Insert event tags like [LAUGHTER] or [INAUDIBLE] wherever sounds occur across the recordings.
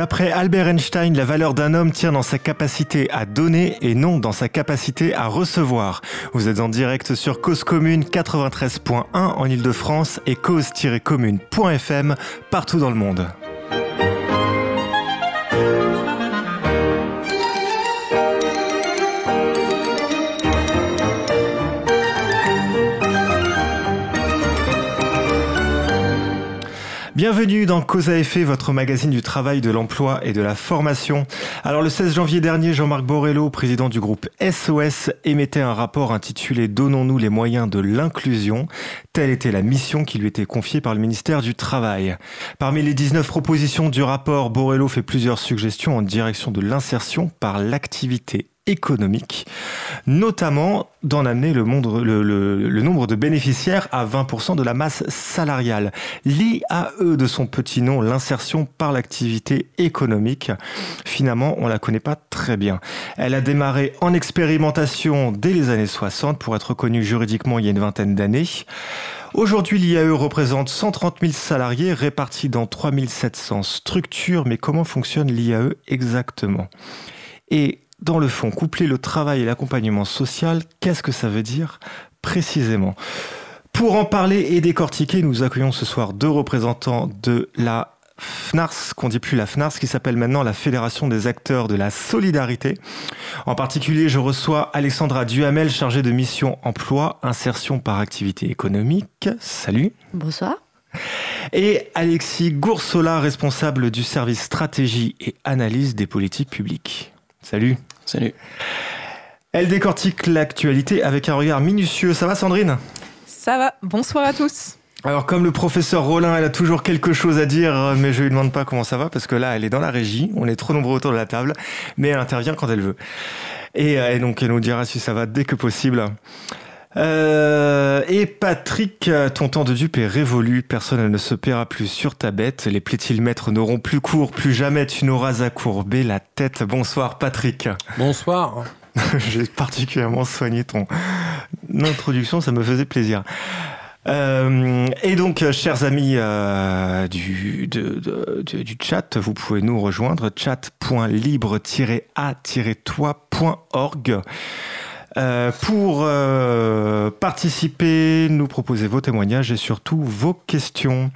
D'après Albert Einstein, la valeur d'un homme tient dans sa capacité à donner et non dans sa capacité à recevoir. Vous êtes en direct sur Cause Commune 93.1 en Ile-de-France et cause-commune.fm partout dans le monde. Bienvenue dans Cause à effet, votre magazine du travail, de l'emploi et de la formation. Alors le 16 janvier dernier, Jean-Marc Borello, président du groupe SOS, émettait un rapport intitulé Donnons-nous les moyens de l'inclusion. Telle était la mission qui lui était confiée par le ministère du Travail. Parmi les 19 propositions du rapport, Borello fait plusieurs suggestions en direction de l'insertion par l'activité économique, notamment d'en amener le, nombre de bénéficiaires à 20% de la masse salariale. L'IAE de son petit nom, l'insertion par l'activité économique, finalement, on la connaît pas très bien. Elle a démarré en expérimentation dès les années 60 pour être reconnue juridiquement il y a une vingtaine d'années. Aujourd'hui, l'IAE représente 130 000 salariés répartis dans 3700 structures, mais comment fonctionne l'IAE exactement? Et dans le fond, coupler le travail et l'accompagnement social, qu'est-ce que ça veut dire précisément? Pour en parler et décortiquer, nous accueillons ce soir deux représentants de la FNARS, qu'on dit plus la FNARS, qui s'appelle maintenant la Fédération des acteurs de la solidarité. En particulier, je reçois Alexandra Duhamel, chargée de mission emploi, insertion par activité économique. Salut. Bonsoir. Et Alexis Goursola, responsable du service stratégie et analyse des politiques publiques. Salut. Salut. Elle décortique l'actualité avec un regard minutieux. Ça va Sandrine? Ça va. Bonsoir à tous. Alors comme le professeur Rollin, elle a toujours quelque chose à dire, mais je lui demande pas comment ça va parce que là, elle est dans la régie, on est trop nombreux autour de la table, mais elle intervient quand elle veut. Et, euh, donc elle nous dira si ça va dès que possible. Euh, et Patrick, ton temps de dupe est révolu, personne ne se paiera plus sur ta bête, les plétilmètres n'auront plus cours, plus jamais tu n'auras à courber la tête. Bonsoir Patrick. Bonsoir. [LAUGHS] J'ai particulièrement soigné ton introduction, ça me faisait plaisir. Euh, et donc, chers amis euh, du, du chat, vous pouvez nous rejoindre chat.libre-a-toi.org. Euh, pour euh, participer, nous proposer vos témoignages et surtout vos questions.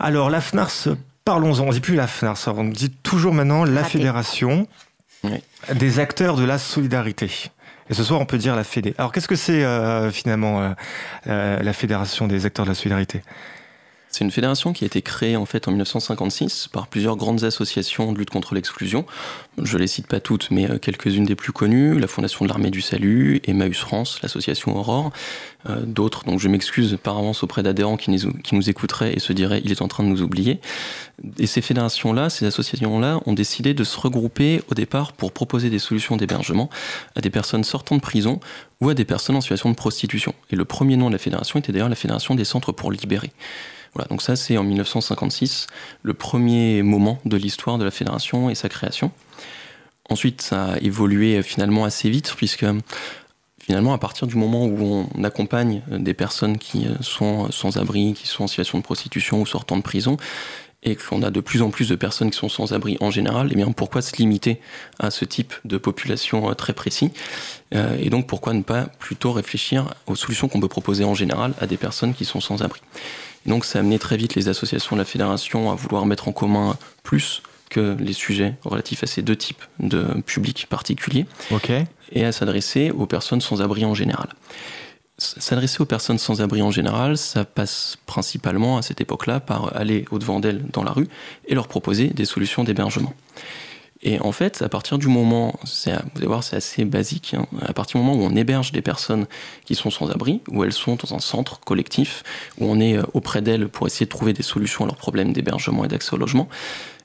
Alors, la FNARS, parlons-en. On dit plus la FNARS, on dit toujours maintenant la Fédération des acteurs de la solidarité. Et ce soir, on peut dire la Fédé. Alors, qu'est-ce que c'est euh, finalement la Fédération des acteurs de la solidarité? C'est une fédération qui a été créée en fait en 1956 par plusieurs grandes associations de lutte contre l'exclusion. Je les cite pas toutes, mais euh, quelques-unes des plus connues la Fondation de l'Armée du Salut, Emmaüs France, l'association Aurore, euh, d'autres. Donc je m'excuse par avance auprès d'adhérents qui, qui, nous écouteraient et se diraient il est en train de nous oublier. Et ces fédérations-là, ces associations-là, ont décidé de se regrouper au départ pour proposer des solutions d'hébergement à des personnes sortant de prison ou à des personnes en situation de prostitution. Et le premier nom de la fédération était d'ailleurs la Fédération des centres pour libérer. Voilà, donc ça c'est en 1956, le premier moment de l'histoire de la fédération et sa création. Ensuite, ça a évolué finalement assez vite, puisque finalement, à partir du moment où on accompagne des personnes qui sont sans abri, qui sont en situation de prostitution ou sortant de prison, et qu'on a de plus en plus de personnes qui sont sans abri en général, eh bien pourquoi se limiter à ce type de population euh, très précis? Euh, Et donc pourquoi ne pas plutôt réfléchir aux solutions qu'on peut proposer en général à des personnes qui sont sans abri? Donc ça a amené très vite les associations de la fédération à vouloir mettre en commun plus que les sujets relatifs à ces deux types de publics particuliers et à s'adresser aux personnes sans abri en général. S'adresser aux personnes sans abri en général, ça passe principalement à cette époque-là par aller au-devant d'elles dans la rue et leur proposer des solutions d'hébergement. Et en fait, à partir du moment, vous allez voir, c'est assez basique, hein, à partir du moment où on héberge des personnes qui sont sans abri, où elles sont dans un centre collectif, où on est euh, auprès d'elles pour essayer de trouver des solutions à leurs problèmes d'hébergement et d'accès au logement,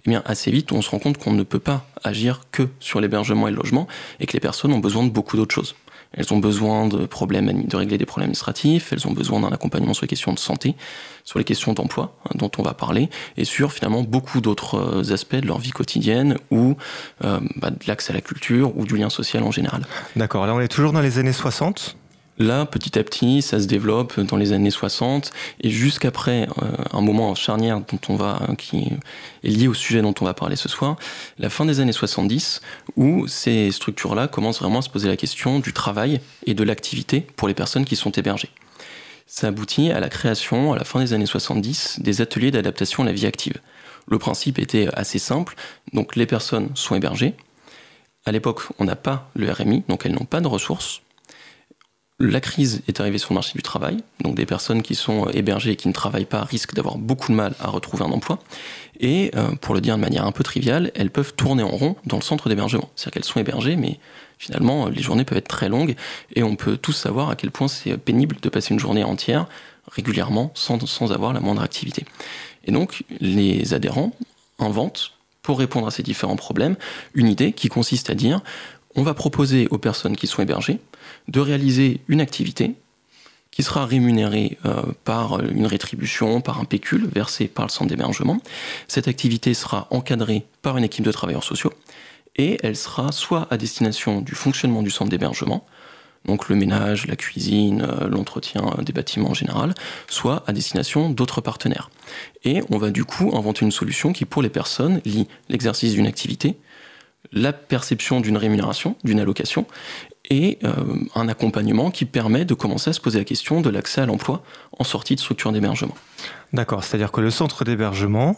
eh bien, assez vite, on se rend compte qu'on ne peut pas agir que sur l'hébergement et le logement, et que les personnes ont besoin de beaucoup d'autres choses. Elles ont besoin de, problèmes, de régler des problèmes administratifs, elles ont besoin d'un accompagnement sur les questions de santé, sur les questions d'emploi hein, dont on va parler, et sur finalement beaucoup d'autres euh, aspects de leur vie quotidienne ou euh, bah, de l'accès à la culture ou du lien social en général. D'accord, là on est toujours dans les années 60 Là, petit à petit, ça se développe dans les années 60 et jusqu'après euh, un moment charnière dont on va, qui est lié au sujet dont on va parler ce soir, la fin des années 70, où ces structures-là commencent vraiment à se poser la question du travail et de l'activité pour les personnes qui sont hébergées. Ça aboutit à la création, à la fin des années 70, des ateliers d'adaptation à la vie active. Le principe était assez simple, donc les personnes sont hébergées. À l'époque, on n'a pas le RMI, donc elles n'ont pas de ressources la crise est arrivée sur le marché du travail, donc des personnes qui sont hébergées et qui ne travaillent pas risquent d'avoir beaucoup de mal à retrouver un emploi. Et euh, pour le dire de manière un peu triviale, elles peuvent tourner en rond dans le centre d'hébergement. C'est-à-dire qu'elles sont hébergées, mais finalement, les journées peuvent être très longues et on peut tous savoir à quel point c'est pénible de passer une journée entière régulièrement sans, sans avoir la moindre activité. Et donc, les adhérents inventent, pour répondre à ces différents problèmes, une idée qui consiste à dire on va proposer aux personnes qui sont hébergées de réaliser une activité qui sera rémunérée euh, par une rétribution, par un pécule versé par le centre d'hébergement. Cette activité sera encadrée par une équipe de travailleurs sociaux et elle sera soit à destination du fonctionnement du centre d'hébergement, donc le ménage, la cuisine, euh, l'entretien des bâtiments en général, soit à destination d'autres partenaires. Et on va du coup inventer une solution qui, pour les personnes, lie l'exercice d'une activité, la perception d'une rémunération, d'une allocation, et euh, un accompagnement qui permet de commencer à se poser la question de l'accès à l'emploi en sortie de structure d'hébergement. D'accord, c'est-à-dire que le centre d'hébergement,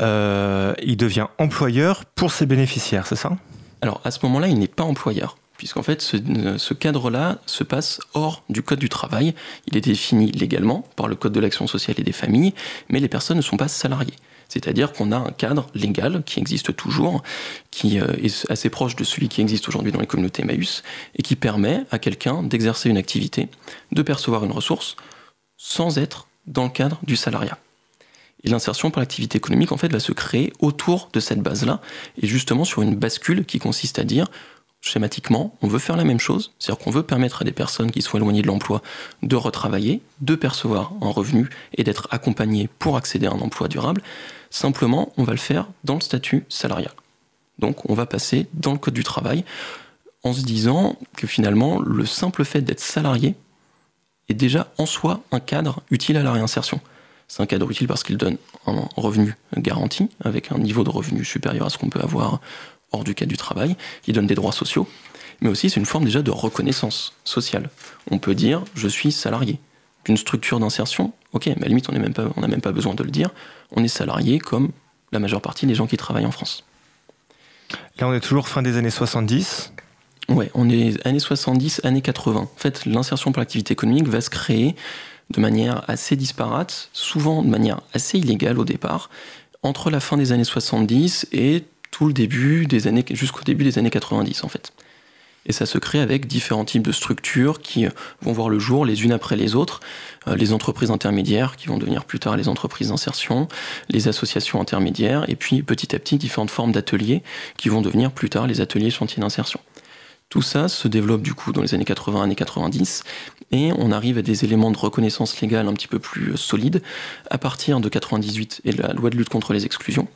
euh, il devient employeur pour ses bénéficiaires, c'est ça? Alors à ce moment-là, il n'est pas employeur, puisqu'en fait ce, ce cadre-là se passe hors du Code du travail. Il est défini légalement par le Code de l'action sociale et des familles, mais les personnes ne sont pas salariées. C'est-à-dire qu'on a un cadre légal qui existe toujours, qui euh, est assez proche de celui qui existe aujourd'hui dans les communautés Emmaüs, et qui permet à quelqu'un d'exercer une activité, de percevoir une ressource, sans être dans le cadre du salariat. Et l'insertion par l'activité économique, en fait, va se créer autour de cette base-là, et justement sur une bascule qui consiste à dire, schématiquement, on veut faire la même chose, c'est-à-dire qu'on veut permettre à des personnes qui sont éloignées de l'emploi de retravailler, de percevoir un revenu et d'être accompagnées pour accéder à un emploi durable, Simplement, on va le faire dans le statut salarial. Donc on va passer dans le Code du travail en se disant que finalement, le simple fait d'être salarié est déjà en soi un cadre utile à la réinsertion. C'est un cadre utile parce qu'il donne un revenu garanti, avec un niveau de revenu supérieur à ce qu'on peut avoir hors du cadre du travail, qui donne des droits sociaux, mais aussi c'est une forme déjà de reconnaissance sociale. On peut dire je suis salarié d'une structure d'insertion, ok, mais à la limite on n'a même pas besoin de le dire, on est salarié comme la majeure partie des gens qui travaillent en France. Là, on est toujours fin des années 70. Ouais, on est années 70, années 80. En fait, l'insertion pour l'activité économique va se créer de manière assez disparate, souvent de manière assez illégale au départ, entre la fin des années 70 et tout le début des années, jusqu'au début des années 90 en fait. Et ça se crée avec différents types de structures qui euh, vont voir le jour les unes après les autres. Euh, les entreprises intermédiaires qui vont devenir plus tard les entreprises d'insertion, les associations intermédiaires, et puis petit à petit différentes formes d'ateliers qui vont devenir plus tard les ateliers chantiers d'insertion. Tout ça se développe du coup dans les années 80, années 90, et on arrive à des éléments de reconnaissance légale un petit peu plus euh, solides à partir de 98 et la loi de lutte contre les exclusions,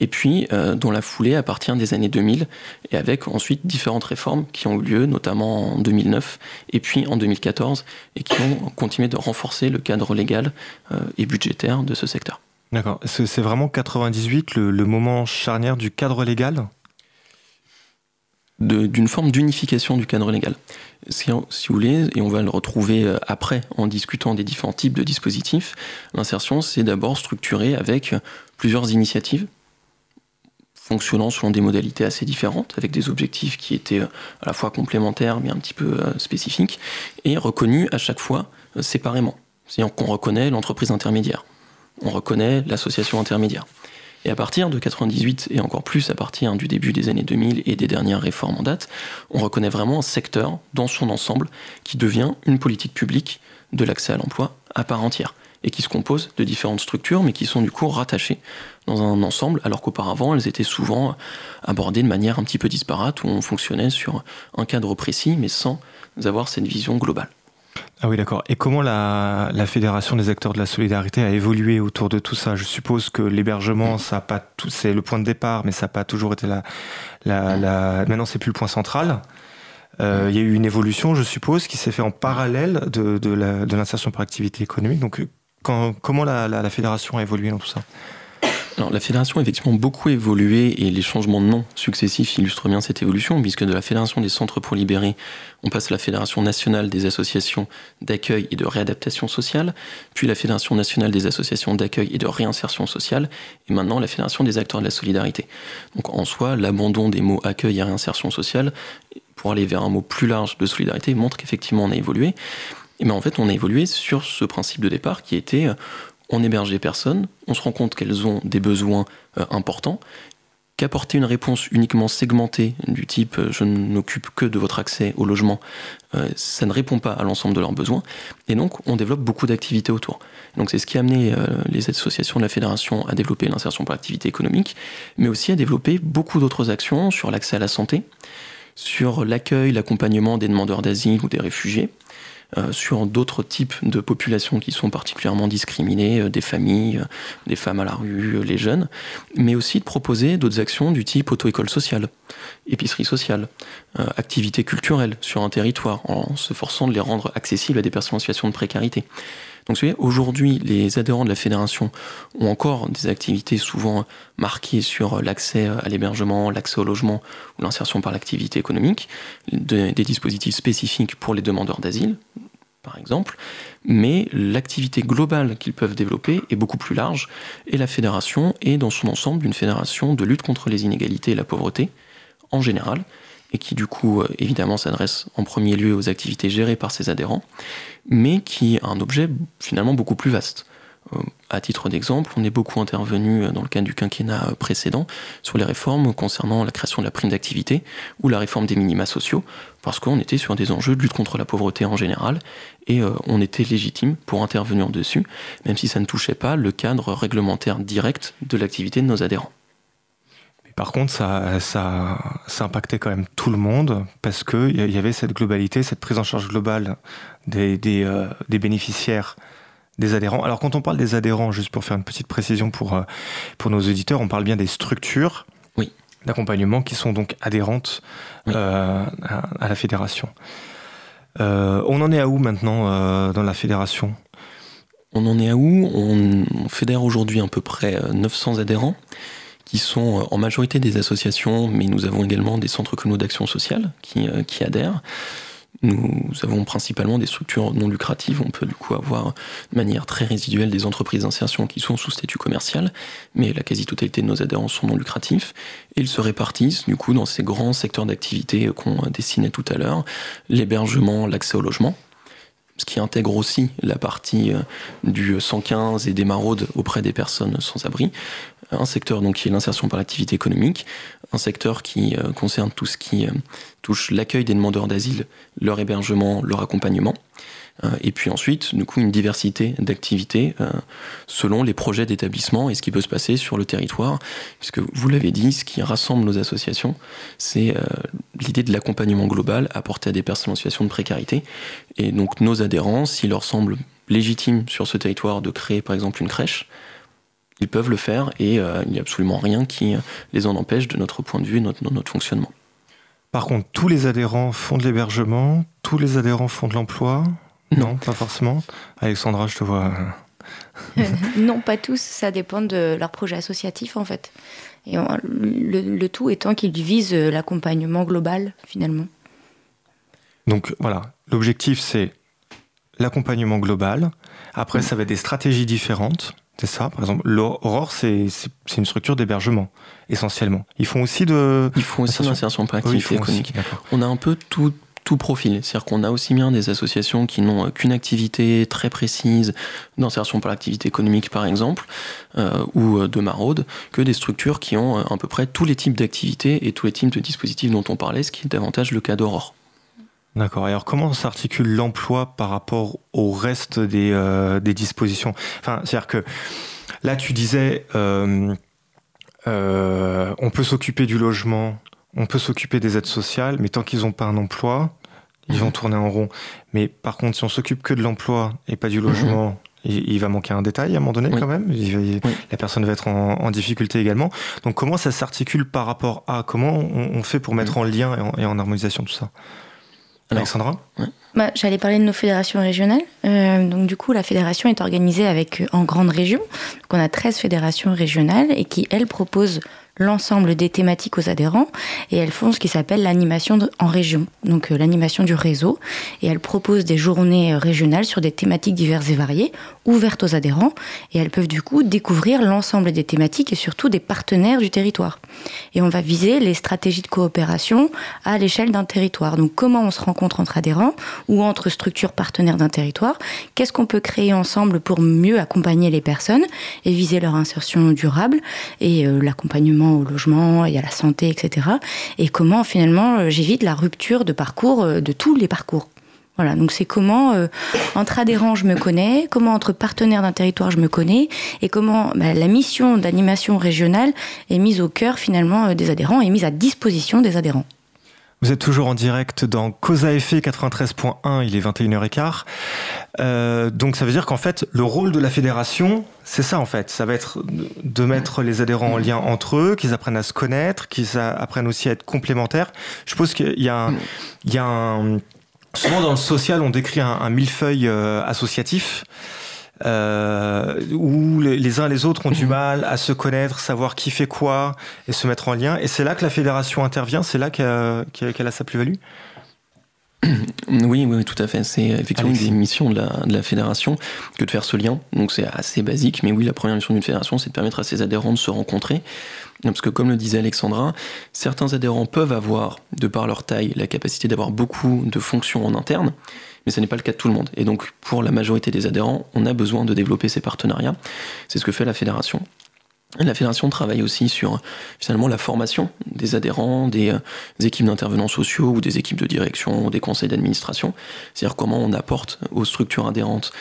et puis euh, dans la foulée à partir des années 2000, et avec ensuite différentes réformes qui ont eu lieu, notamment en 2009 et puis en 2014, et qui ont continué de renforcer le cadre légal euh, et budgétaire de ce secteur. D'accord. C'est vraiment 98 le moment charnière du cadre légal? D'une forme d'unification du cadre légal. Si, vous voulez, et on va le retrouver euh, après en discutant des différents types de dispositifs, l'insertion c'est d'abord structuré avec plusieurs initiatives fonctionnant selon des modalités assez différentes, avec des objectifs qui étaient euh, à la fois complémentaires mais un petit peu euh, spécifiques, et reconnus à chaque fois séparément. C'est-à-dire qu'on reconnaît l'entreprise intermédiaire, on reconnaît l'association intermédiaire. Et à partir de 98 et encore plus à partir du début des années 2000 et des dernières réformes en date, on reconnaît vraiment un secteur dans son ensemble qui devient une politique publique de l'accès à l'emploi à part entière et qui se compose de différentes structures mais qui sont du coup rattachées dans un ensemble alors qu'auparavant elles étaient souvent abordées de manière un petit peu disparate où on fonctionnait sur un cadre précis mais sans avoir cette vision globale. Ah oui, d'accord. Et comment la, Fédération des acteurs de la solidarité a évolué autour de tout ça? Je suppose que l'hébergement, ça pas tout, c'est le point de départ, mais ça n'a pas toujours été la. la, la... Maintenant, c'est plus le point central. Euh, il y a eu une évolution, je suppose, qui s'est fait en parallèle de, de l'insertion par activité économique. Donc, comment la, la, fédération a évolué dans tout ça? Alors, la fédération a effectivement beaucoup évolué et les changements de nom successifs illustrent bien cette évolution, puisque de la fédération des centres pour libérer, on passe à la fédération nationale des associations d'accueil et de réadaptation sociale, puis la fédération nationale des associations d'accueil et de réinsertion sociale, et maintenant la fédération des acteurs de la solidarité. Donc en soi, l'abandon des mots accueil et réinsertion sociale pour aller vers un mot plus large de solidarité montre qu'effectivement on a évolué. Et bien en fait, on a évolué sur ce principe de départ qui était euh, on héberge des personnes, on se rend compte qu'elles ont des besoins euh, importants, qu'apporter une réponse uniquement segmentée du type euh, je ne m'occupe que de votre accès au logement, euh, ça ne répond pas à l'ensemble de leurs besoins. Et donc on développe beaucoup d'activités autour. Donc c'est ce qui a amené les associations de la fédération à développer l'insertion par activité économique, mais aussi à développer beaucoup d'autres actions sur l'accès à la santé, sur l'accueil, l'accompagnement des demandeurs d'asile ou des réfugiés, sur d'autres types de populations qui sont particulièrement discriminées, euh, des familles, euh, des femmes à la rue, les jeunes, mais aussi de proposer d'autres actions du type auto-école sociale, épicerie sociale, activités culturelles sur un territoire, en se forçant de les rendre accessibles à des personnes en situation de précarité. Donc, aujourd'hui, les adhérents de la fédération ont encore des activités souvent marquées sur l'accès à l'hébergement, l'accès au logement ou l'insertion par l'activité économique, des dispositifs spécifiques pour les demandeurs d'asile, par exemple, mais l'activité globale qu'ils peuvent développer est beaucoup plus large et la fédération est dans son ensemble une fédération de lutte contre les inégalités et la pauvreté en général et qui du coup euh, évidemment s'adresse en premier lieu aux activités gérées par ses adhérents, mais qui a un objet finalement beaucoup plus vaste. Euh, à titre d'exemple, on est beaucoup intervenu euh, dans le cadre du quinquennat précédent sur les réformes concernant la création de la prime d'activité ou la réforme des minima sociaux, parce qu'on était sur des enjeux de lutte contre la pauvreté en général, et on était légitime pour intervenir dessus, même si ça ne touchait pas le cadre réglementaire direct de l'activité de nos adhérents. Par contre, ça, ça, ça, impactait quand même tout le monde parce qu'il y avait cette globalité, cette prise en charge globale des, des, euh, des, bénéficiaires, des adhérents. Alors quand on parle des adhérents, juste pour faire une petite précision pour, euh, pour nos auditeurs, on parle bien des structures oui. d'accompagnement qui sont donc adhérentes euh, à, la fédération. on en est à où maintenant dans la fédération? On en est à où? On, on fédère aujourd'hui à peu près 900 adhérents sont euh, en majorité des associations, mais nous avons également des centres communaux d'action sociale qui, euh, qui adhèrent. Nous avons principalement des structures non lucratives. On peut du coup avoir de manière très résiduelle des entreprises d'insertion qui sont sous statut commercial, mais la quasi-totalité de nos adhérents sont non lucratifs. Et ils se répartissent du coup dans ces grands secteurs d'activité qu'on dessinait tout à l'heure, l'hébergement, l'accès au logement, ce qui intègre aussi la partie euh, du 115 et des maraudes auprès des personnes sans abri, un secteur donc qui est l'insertion par l'activité économique, un secteur qui euh, concerne tout ce qui euh, touche l'accueil des demandeurs d'asile, leur hébergement, leur accompagnement, euh, et puis ensuite, du coup, une diversité d'activités selon les projets d'établissement et ce qui peut se passer sur le territoire, puisque vous l'avez dit, ce qui rassemble nos associations, c'est l'idée de l'accompagnement global apporté à des personnes en situation de précarité, et donc nos adhérents, s'il leur semble légitime sur ce territoire de créer par exemple une crèche, ils peuvent le faire et euh, il n'y a absolument rien qui les en empêche de notre point de vue, notre, notre fonctionnement. Par contre, tous les adhérents font de l'hébergement, tous les adhérents font de l'emploi? Non. pas forcément. Alexandra, je te vois. [LAUGHS] non, pas tous. Ça dépend de leur projet associatif, en fait. Et le, tout étant qu'ils visent l'accompagnement global, finalement. Donc voilà, l'objectif, c'est l'accompagnement global. Après, ça va être des stratégies différentes. C'est ça, par exemple. L'Aurore, c'est une structure d'hébergement, essentiellement. Ils font aussi de. Ils font aussi d'insertion par activité économique. On a un peu tout, tout profil. C'est-à-dire qu'on a aussi bien des associations qui n'ont qu'une activité très précise d'insertion par l'activité économique, par exemple, euh, ou euh, de maraude, que des structures qui ont euh, à peu près tous les types d'activités et tous les types de dispositifs dont on parlait, ce qui est davantage le cas d'Aurore. D'accord. Alors comment s'articule l'emploi par rapport au reste des, euh, des dispositions? Enfin, c'est-à-dire que là, tu disais, euh, euh, on peut s'occuper du logement, on peut s'occuper des aides sociales, mais tant qu'ils n'ont pas un emploi, ils vont mhm. tourner en rond. Mais par contre, si on s'occupe que de l'emploi et pas du mhm. logement, il, va manquer un détail à un moment donné quand même. La personne va être en, difficulté également. Donc comment ça s'articule par rapport à comment on, fait pour mettre en lien et en harmonisation tout ça? Alexandra bah, J'allais parler de nos fédérations régionales. Euh, donc du coup, la fédération est organisée avec euh, en grandes régions. Donc on a 13 fédérations régionales et qui, elles, proposent l'ensemble des thématiques aux adhérents et elles font ce qui s'appelle l'animation en région, donc euh, l'animation du réseau. Et elles proposent des journées euh, régionales sur des thématiques diverses et variées, ouvertes aux adhérents, et elles peuvent du coup découvrir l'ensemble des thématiques et surtout des partenaires du territoire. Et on va viser les stratégies de coopération à l'échelle d'un territoire. Donc comment on se rencontre entre adhérents ou entre structures partenaires d'un territoire, qu'est-ce qu'on peut créer ensemble pour mieux accompagner les personnes et viser leur insertion durable et euh, l'accompagnement au logement, il y a la santé, etc. Et comment finalement euh, j'évite la rupture de parcours, euh, de tous les parcours. Voilà, donc c'est comment euh, entre adhérents je me connais, comment entre partenaires d'un territoire je me connais, et comment bah, la mission d'animation régionale est mise au cœur finalement des adhérents et mise à disposition des adhérents. Vous êtes toujours en direct dans Cause effet 93.1, il est 21h15. Euh, donc ça veut dire qu'en fait, le rôle de la fédération, c'est ça en fait. Ça va être de mettre les adhérents en lien entre eux, qu'ils apprennent à se connaître, qu'ils apprennent aussi à être complémentaires. Je suppose qu'il y a un... Souvent dans le social, on décrit un, un millefeuille euh, associatif euh, où les, uns et les autres ont du mal à se connaître, savoir qui fait quoi et se mettre en lien. Et c'est là que la fédération intervient, c'est là qu'elle a sa plus-value? [CLEARS THROAT] oui, oui, tout à fait. C'est effectivement une des missions de la, fédération que de faire ce lien. Donc c'est assez basique, mais oui, la première mission d'une fédération, c'est de permettre à ses adhérents de se rencontrer. Parce que comme le disait Alexandra, certains adhérents peuvent avoir, de par leur taille, la capacité d'avoir beaucoup de fonctions en interne mais ce n'est pas le cas de tout le monde. Et donc, pour la majorité des adhérents, on a besoin de développer ces partenariats. C'est ce que fait la fédération. La fédération travaille aussi sur finalement la formation des adhérents, des, euh, équipes d'intervenants sociaux ou des équipes de direction, ou des conseils d'administration. C'est-à-dire comment on apporte aux structures adhérentes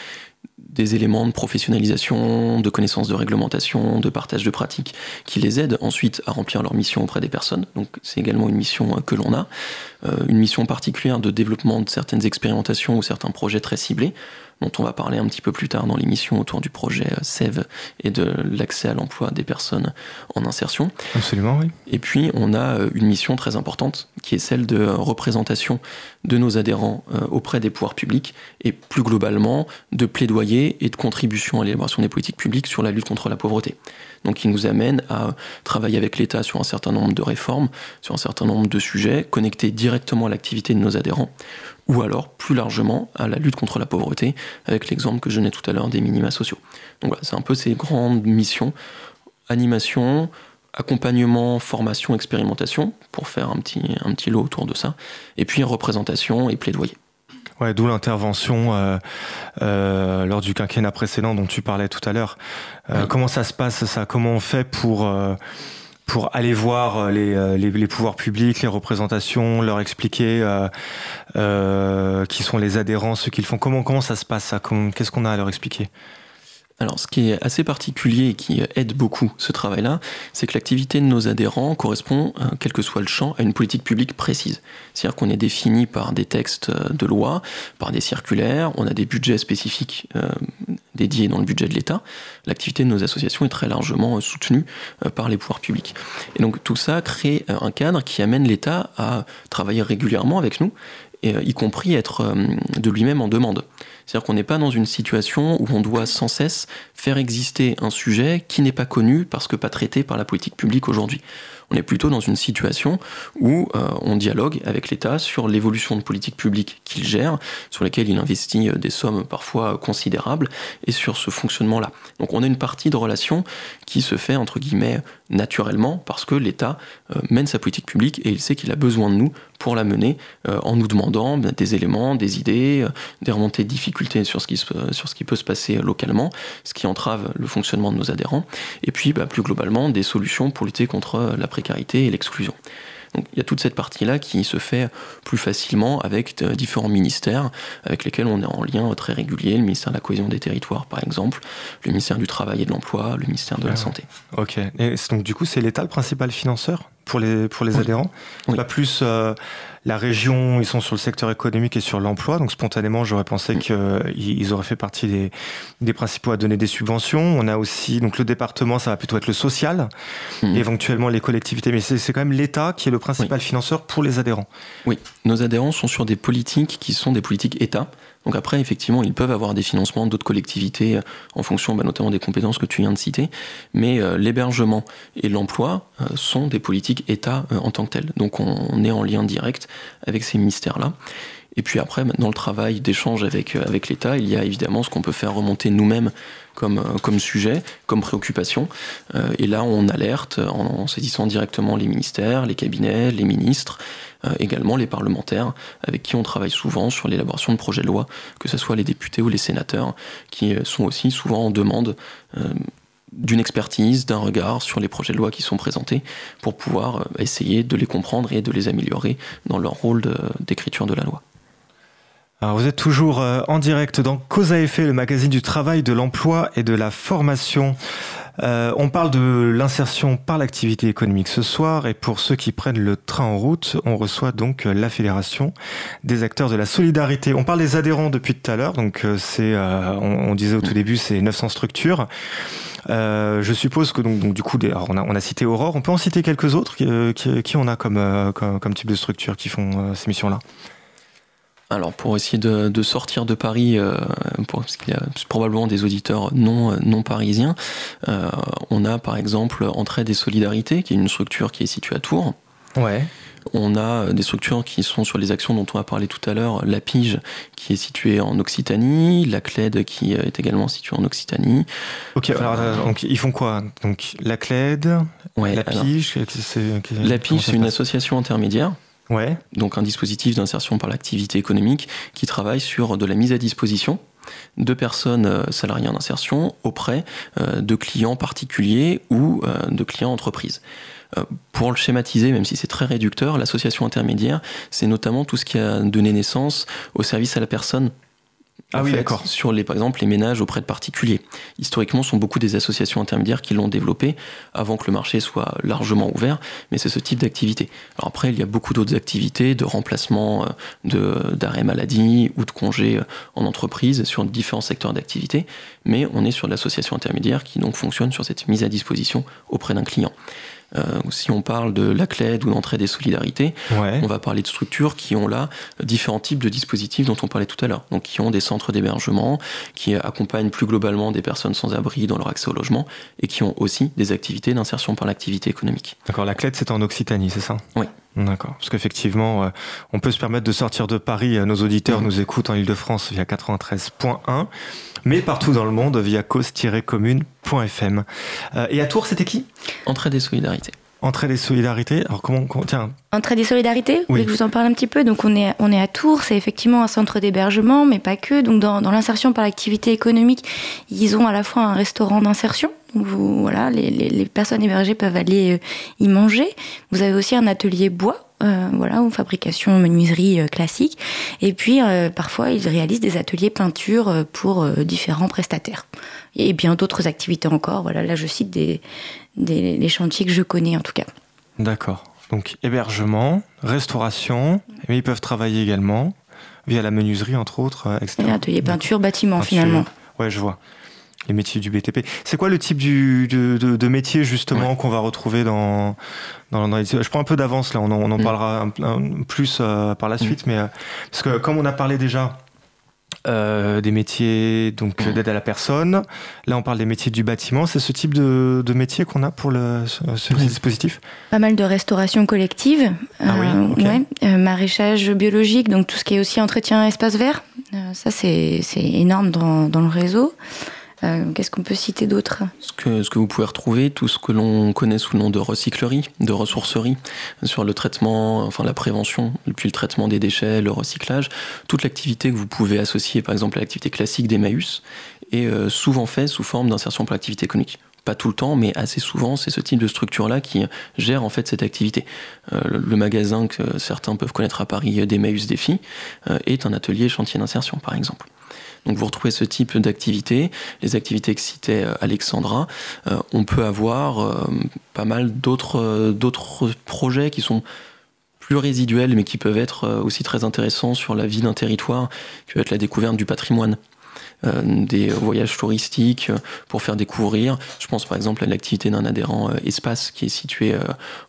des éléments de professionnalisation, de connaissance de réglementation, de partage de pratiques qui les aident ensuite à remplir leur mission auprès des personnes. Donc c'est également une mission euh, que l'on a, euh, une mission particulière de développement de certaines expérimentations ou certains projets très ciblés dont on va parler un petit peu plus tard dans l'émission autour du projet euh, SEV et de l'accès à l'emploi des personnes en insertion. Absolument, oui. Et puis, on a euh, une mission très importante qui est celle de euh, représentation de nos adhérents auprès des pouvoirs publics et plus globalement de plaidoyer et de contribution à l'élaboration des politiques publiques sur la lutte contre la pauvreté. Donc, qui nous amène à travailler avec l'État sur un certain nombre de réformes, sur un certain nombre de sujets, connectés directement à l'activité de nos adhérents, ou alors plus largement à la lutte contre la pauvreté, avec l'exemple que je donnais tout à l'heure des minima sociaux. Donc voilà, c'est un peu ces grandes missions, animation, accompagnement, formation, expérimentation, pour faire un petit, un petit lot autour de ça, et puis représentation et plaidoyer. Ouais, d'où l'intervention euh, euh, lors du quinquennat précédent dont tu parlais tout à l'heure. Euh, comment ça se passe ça? Comment on fait pour pour aller voir les, les, pouvoirs publics, les représentations, leur expliquer euh, qui sont les adhérents, ce qu'ils font? Comment, comment ça se passe Qu'est-ce qu'on a à leur expliquer? Alors, ce qui est assez particulier et qui aide beaucoup ce travail-là, c'est que l'activité de nos adhérents correspond, quel que soit le champ, à une politique publique précise. C'est-à-dire qu'on est défini par des textes de loi, par des circulaires, on a des budgets spécifiques dédiés dans le budget de l'État. L'activité de nos associations est très largement soutenue euh, par les pouvoirs publics. Et donc tout ça crée euh, un cadre qui amène l'État à travailler régulièrement avec nous, euh, y compris être de lui-même en demande. C'est-à-dire qu'on n'est pas dans une situation où on doit sans cesse faire exister un sujet qui n'est pas connu parce que pas traité par la politique publique aujourd'hui. On est plutôt dans une situation où euh, on dialogue avec l'État sur l'évolution de politique publique qu'il gère, sur laquelle il investit euh, des sommes parfois considérables, et sur ce fonctionnement-là. Donc on a une partie de relation qui se fait, entre guillemets, naturellement, parce que l'État euh, mène sa politique publique et il sait qu'il a besoin de nous pour la mener en nous demandant ben, des éléments, des idées, des remontées de difficultés sur ce, qui sur ce qui peut se passer localement, ce qui entrave le fonctionnement de nos adhérents, et puis ben, plus globalement des solutions pour lutter contre la précarité et l'exclusion. Donc il y a toute cette partie-là qui se fait plus facilement avec euh, différents ministères avec lesquels on est en lien très régulier, le ministère de la cohésion des territoires par exemple, le ministère du travail et de l'emploi, le ministère de la santé. Ok, et donc du coup c'est l'État le principal financeur? Pour les, pour les adhérents. Pas plus euh, la région, ils sont sur le secteur économique et sur l'emploi. Donc spontanément, j'aurais pensé qu'ils auraient fait partie des, des, principaux à donner des subventions. On a aussi donc le département, ça va plutôt être le social, hmm. éventuellement les collectivités. Mais c'est quand même l'État qui est le principal financeur pour les adhérents. Oui, nos adhérents sont sur des politiques qui sont des politiques État. Donc après, effectivement, ils peuvent avoir des financements d'autres collectivités euh, en fonction bah, notamment des compétences que tu viens de citer, mais euh, l'hébergement et l'emploi euh, sont des politiques État en tant que telles. Donc on, est en lien direct avec ces ministères-là. Et puis après, dans le travail d'échange avec, avec l'État, il y a évidemment ce qu'on peut faire remonter nous-mêmes comme, comme sujet, comme préoccupation. et là, on alerte en, saisissant directement les ministères, les cabinets, les ministres, euh, également les parlementaires avec qui on travaille souvent sur l'élaboration de projets de loi, que ce soit les députés ou les sénateurs, qui euh, sont aussi souvent en demande euh, d'une expertise, d'un regard sur les projets de loi qui sont présentés pour pouvoir essayer de les comprendre et de les améliorer dans leur rôle d'écriture de, la loi. Alors vous êtes toujours en direct dans Cause à effet, le magazine du travail, de l'emploi et de la formation. Euh, on parle de l'insertion par l'activité économique ce soir et pour ceux qui prennent le train en route, on reçoit donc la Fédération des acteurs de la solidarité. On parle des adhérents depuis tout à l'heure, donc euh, c'est, euh, on, disait au tout début, c'est 900 structures. je suppose que donc, du coup, on, a, cité Aurore. On peut en citer quelques autres qui, on a comme, comme, type de structure qui font ces missions-là? Alors pour essayer de, sortir de Paris, euh, parce qu'il y a probablement des auditeurs non, non parisiens, euh, on a par exemple Entraide et Solidarité, qui est une structure qui est située à Tours. Ouais. On a des structures qui sont sur les actions dont on a parlé tout à l'heure, la Pige qui est située en Occitanie, la CLED qui est également située en Occitanie. Ok, alors euh, donc, ils font quoi? Donc la CLED, la Pige, La Pige c'est une association intermédiaire Donc un dispositif d'insertion par l'activité économique qui travaille sur de la mise à disposition de personnes euh, salariées en insertion auprès euh, de clients particuliers ou euh, de clients entreprises. Pour le schématiser, même si c'est très réducteur, l'association intermédiaire, c'est notamment tout ce qui a donné naissance au service à la personne ah oui, d'accord. Sur les, par exemple, les ménages auprès de particuliers. Historiquement, ce sont beaucoup des associations intermédiaires qui l'ont développé avant que le marché soit largement ouvert, mais c'est ce type d'activité. Alors après, il y a beaucoup d'autres activités de remplacement euh, d'arrêt maladie ou de congés euh, en entreprise sur différents secteurs d'activité, mais on est sur l'association intermédiaire qui donc fonctionne sur cette mise à disposition auprès d'un client. Euh, si on parle de la CLED ou d'entrée des solidarités, on va parler de structures qui ont là différents types de dispositifs dont on parlait tout à l'heure. Donc qui ont des centres d'hébergement, qui accompagnent plus globalement des personnes sans abri dans leur accès au logement et qui ont aussi des activités d'insertion par l'activité économique. D'accord, la CLED c'est en Occitanie, c'est ça? Oui. D'accord. Parce qu'effectivement, euh, on peut se permettre de sortir de Paris. Euh, nos auditeurs mmh. nous écoutent en Ile-de-France via 93.1, mais partout dans le monde via cause-commune.fm. Euh, et à Tours, c'était qui? Entraide et Solidarité. Entraide et Solidarité. Alors comment, tiens. Entraide et Solidarité. Vous voulez que je vous en parle un petit peu? Donc on est on est à Tours. C'est effectivement un centre d'hébergement, mais pas que. Donc dans, dans l'insertion par l'activité économique, ils ont à la fois un restaurant d'insertion voilà, les, personnes hébergées peuvent aller euh, y manger. Vous avez aussi un atelier bois, euh, voilà, ou fabrication menuiserie euh, classique. Et puis parfois ils réalisent des ateliers peinture pour différents prestataires. Et bien d'autres activités encore. Voilà, là je cite des, des chantiers que je connais en tout cas. D'accord. Donc hébergement, restauration, mais ils peuvent travailler également via la menuiserie entre autres, etc. atelier peinture, bâtiment finalement. Ouais, je vois. Les métiers du BTP. C'est quoi le type du, de, de, métier justement qu'on va retrouver dans, dans, dans, Je prends un peu d'avance là, on en, on en mm. parlera un, plus euh, par la mm. suite, mais euh, parce que comme on a parlé déjà euh, des métiers donc mm. d'aide à la personne, là on parle des métiers du bâtiment. C'est ce type de, de métier qu'on a pour le, ce, dispositif? Pas mal de restauration collective, ah oui, ouais, maraîchage biologique, donc tout ce qui est aussi entretien espace vert. ça c'est énorme dans, dans le réseau. Euh, qu'est-ce qu'on peut citer d'autre? Ce que, vous pouvez retrouver, tout ce que l'on connaît sous le nom de recyclerie, de ressourcerie, sur le traitement, enfin la prévention, puis le traitement des déchets, le recyclage, toute l'activité que vous pouvez associer par exemple à l'activité classique d'Emmaüs est euh, souvent faite sous forme d'insertion pour l'activité économique pas tout le temps, mais assez souvent, c'est ce type de structure-là qui gère en fait cette activité. Euh, le magasin que certains peuvent connaître à Paris, d'Emmaüs Défi, est un atelier chantier d'insertion, par exemple. Donc vous retrouvez ce type d'activité, les activités que citait Alexandra. on peut avoir pas mal d'autres projets qui sont plus résiduels, mais qui peuvent être aussi très intéressants sur la vie d'un territoire, qui peut être la découverte du patrimoine. Euh, des voyages touristiques euh, pour faire découvrir. Je pense par exemple à l'activité d'un adhérent euh, Espace qui est situé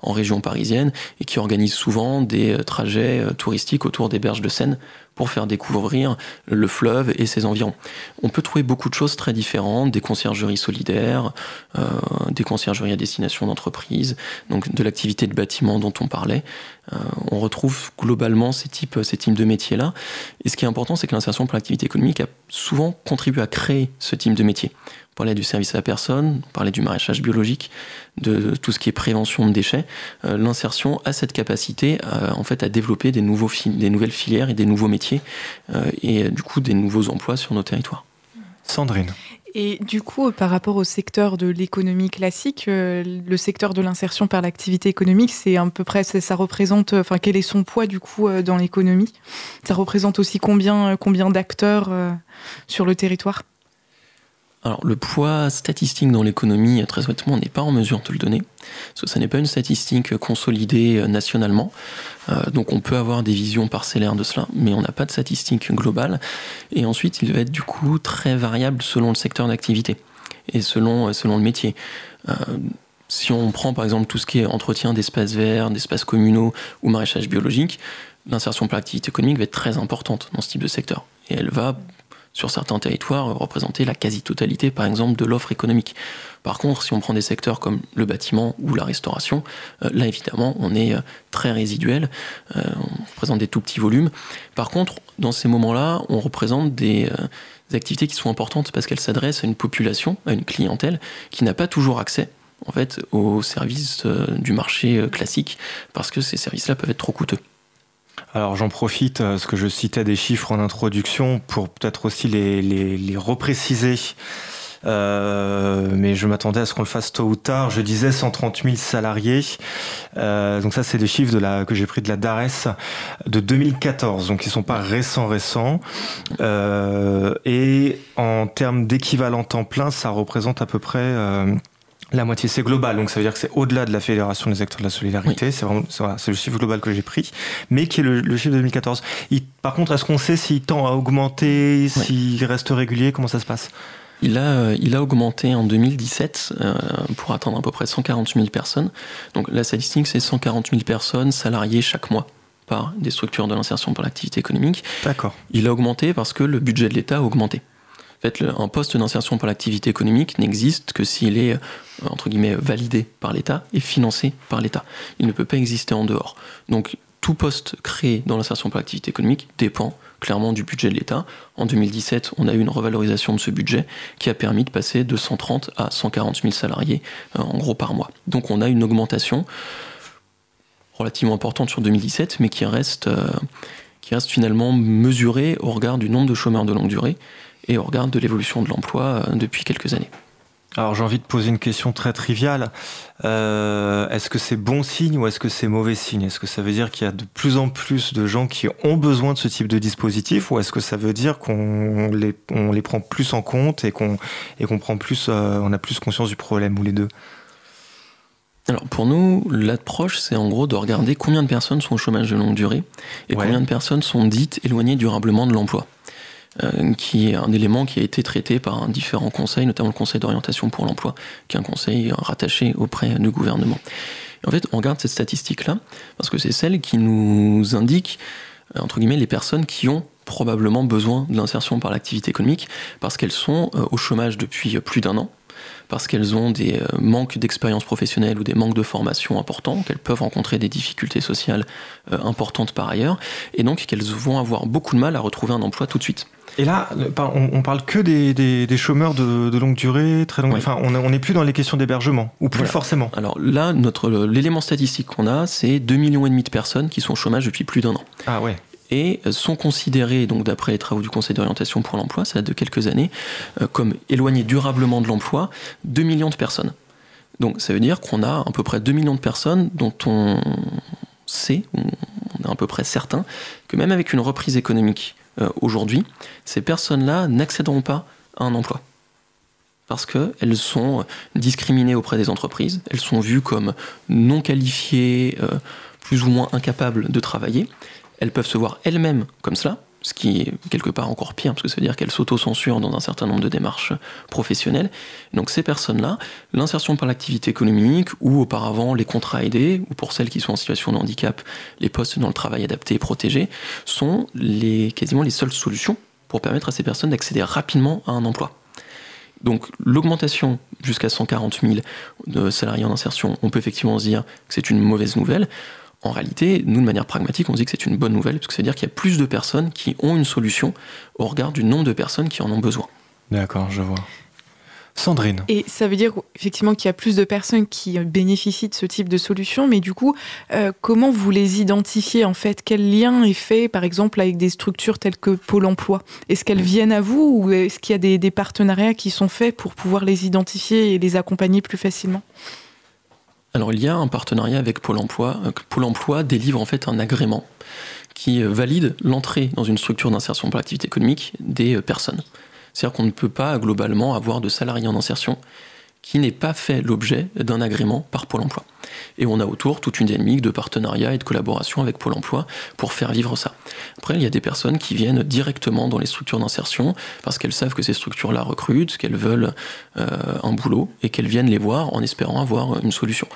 en région parisienne et qui organise souvent des trajets touristiques autour des berges de Seine pour faire découvrir le fleuve et ses environs. On peut trouver beaucoup de choses très différentes, des conciergeries solidaires, euh, des conciergeries à destination d'entreprises, donc de l'activité de bâtiment dont on parlait. Euh, on retrouve globalement ces types, ces types de métiers-là. Et ce qui est important, c'est que l'insertion pour l'activité économique a souvent contribué à créer ce type de métier. On parlait du service à la personne, on parlait du maraîchage biologique, de tout ce qui est prévention de déchets. Euh, l'insertion a cette capacité à, en fait, à développer des, nouveaux des nouvelles filières et des nouveaux métiers euh, et du coup des nouveaux emplois sur nos territoires. Sandrine. Et du coup, par rapport au secteur de l'économie classique, euh, le secteur de l'insertion par l'activité économique, c'est à peu près, ça représente, enfin, quel est son poids du coup dans l'économie? Ça représente aussi combien, combien d'acteurs sur le territoire? Alors le poids statistique dans l'économie, très honnêtement, on n'est pas en mesure de le donner, parce que ça n'est pas une statistique consolidée euh, nationalement. Euh, donc on peut avoir des visions parcellaires de cela, mais on n'a pas de statistique globale. Et ensuite, il va être du coup très variable selon le secteur d'activité et selon, euh, selon le métier. si on prend par exemple tout ce qui est entretien d'espaces verts, d'espaces communaux ou maraîchage biologique, l'insertion par l'activité économique va être très importante dans ce type de secteur. Et elle va sur certains territoires, représenter la quasi-totalité, par exemple, de l'offre économique. Par contre, si on prend des secteurs comme le bâtiment ou la restauration, euh, là, évidemment, on est euh, très résiduel, euh, on représente des tout petits volumes. Par contre, dans ces moments-là, on représente des, des, activités qui sont importantes parce qu'elles s'adressent à une population, à une clientèle qui n'a pas toujours accès en fait, aux services du marché classique, parce que ces services-là peuvent être trop coûteux. Alors j'en profite, euh, parce que je citais des chiffres en introduction, pour peut-être aussi les, les, repréciser. Euh, mais je m'attendais à ce qu'on le fasse tôt ou tard. Je disais 130 000 salariés. Euh, donc ça, c'est des chiffres que j'ai pris de la DARES de 2014. Donc ils sont pas récents, récents. et en termes d'équivalent temps plein, ça représente à peu près la moitié, c'est global, donc ça veut dire que c'est au-delà de la Fédération des acteurs de la solidarité. C'est vraiment, c'est le chiffre global que j'ai pris, mais qui est le, chiffre de 2014. par contre, est-ce qu'on sait s'il tend à augmenter, s'il reste régulier, comment ça se passe? Il a, il a augmenté en 2017 euh, pour atteindre à peu près 140 000 personnes. Donc la statistique, c'est 140 000 personnes salariées chaque mois par des structures de l'insertion par l'activité économique. D'accord. Il a augmenté parce que le budget de l'État a augmenté fait, un poste d'insertion pour l'activité économique n'existe que s'il est, euh, entre guillemets, validé par l'État et financé par l'État. Il ne peut pas exister en dehors. Donc, tout poste créé dans l'insertion pour l'activité économique dépend clairement du budget de l'État. En 2017, on a eu une revalorisation de ce budget qui a permis de passer de 130 à 140 000 salariés, euh, en gros, par mois. Donc, on a une augmentation relativement importante sur 2017, mais qui reste, euh, qui reste finalement mesurée au regard du nombre de chômeurs de longue durée et au regard de l'évolution de l'emploi euh, depuis quelques années. Alors j'ai envie de poser une question très triviale. Euh, est-ce que c'est bon signe ou est-ce que c'est mauvais signe? Est-ce que ça veut dire qu'il y a de plus en plus de gens qui ont besoin de ce type de dispositif ou est-ce que ça veut dire qu'on les, on les prend plus en compte et qu'on et qu'on prend plus, euh, on a plus conscience du problème ou les deux? Alors pour nous, l'approche, c'est en gros de regarder combien de personnes sont au chômage de longue durée et combien de personnes sont dites éloignées durablement de l'emploi. Euh, qui est un élément qui a été traité par différents conseils, notamment le Conseil d'orientation pour l'emploi, qui est un conseil rattaché auprès du gouvernement. en fait, on regarde cette statistique-là parce que c'est celle qui nous indique, euh, entre guillemets, les personnes qui ont probablement besoin de l'insertion par l'activité économique parce qu'elles sont euh, au chômage depuis plus d'un an, parce qu'elles ont des manques d'expérience professionnelle ou des manques de formation importants, qu'elles peuvent rencontrer des difficultés sociales importantes par ailleurs, et donc qu'elles vont avoir beaucoup de mal à retrouver un emploi tout de suite. Et là, on, parle que des, chômeurs de, longue durée, très longue. Enfin, on n'est plus dans les questions d'hébergement, ou plus forcément. Alors là, notre l'élément statistique qu'on a, c'est 2,5 millions et demi de personnes qui sont au chômage depuis plus d'un an. Ah ouais. Et sont considérées, donc d'après les travaux du Conseil d'orientation pour l'emploi, ça date de quelques années, euh, comme éloignées durablement de l'emploi, 2 millions de personnes. Donc ça veut dire qu'on a à peu près 2 millions de personnes dont on sait, on est à peu près certain, que même avec une reprise économique aujourd'hui, ces personnes-là n'accéderont pas à un emploi parce qu'elles sont discriminées auprès des entreprises, elles sont vues comme non qualifiées, euh, plus ou moins incapables de travailler, elles peuvent se voir elles-mêmes comme cela, ce qui est quelque part encore pire, parce que ça veut dire qu'elles s'auto-censurent dans un certain nombre de démarches professionnelles. Donc ces personnes-là, l'insertion par l'activité économique, ou auparavant les contrats aidés, ou pour celles qui sont en situation de handicap, les postes dans le travail adapté et protégé, sont quasiment les seules solutions pour permettre à ces personnes d'accéder rapidement à un emploi. Donc l'augmentation jusqu'à 140 000 de salariés en insertion, on peut effectivement se dire que c'est une mauvaise nouvelle. En réalité, nous, de manière pragmatique, on se dit que c'est une bonne nouvelle, parce que ça veut dire qu'il y a plus de personnes qui ont une solution au regard du nombre de personnes qui en ont besoin. D'accord, je vois. Sandrine. Et ça veut dire effectivement qu'il y a plus de personnes qui bénéficient de ce type de solution, mais du coup, euh, comment vous les identifiez en fait? Quel lien est fait par exemple avec des structures telles que Pôle Emploi? Est-ce qu'elles viennent à vous ou est-ce qu'il y a des, partenariats qui sont faits pour pouvoir les identifier et les accompagner plus facilement? Alors il y a un partenariat avec Pôle Emploi. Euh, Pôle Emploi délivre en fait un agrément qui euh, valide l'entrée dans une structure d'insertion pour l'activité économique des personnes. C'est-à-dire qu'on ne peut pas globalement avoir de salariés en insertion qui n'ait pas fait l'objet d'un agrément par Pôle emploi. Et on a autour toute une dynamique de partenariat et de collaboration avec Pôle emploi pour faire vivre ça. Après, il y a des personnes qui viennent directement dans les structures d'insertion parce qu'elles savent que ces structures-là recrutent, qu'elles veulent euh, un boulot et qu'elles viennent les voir en espérant avoir une solution.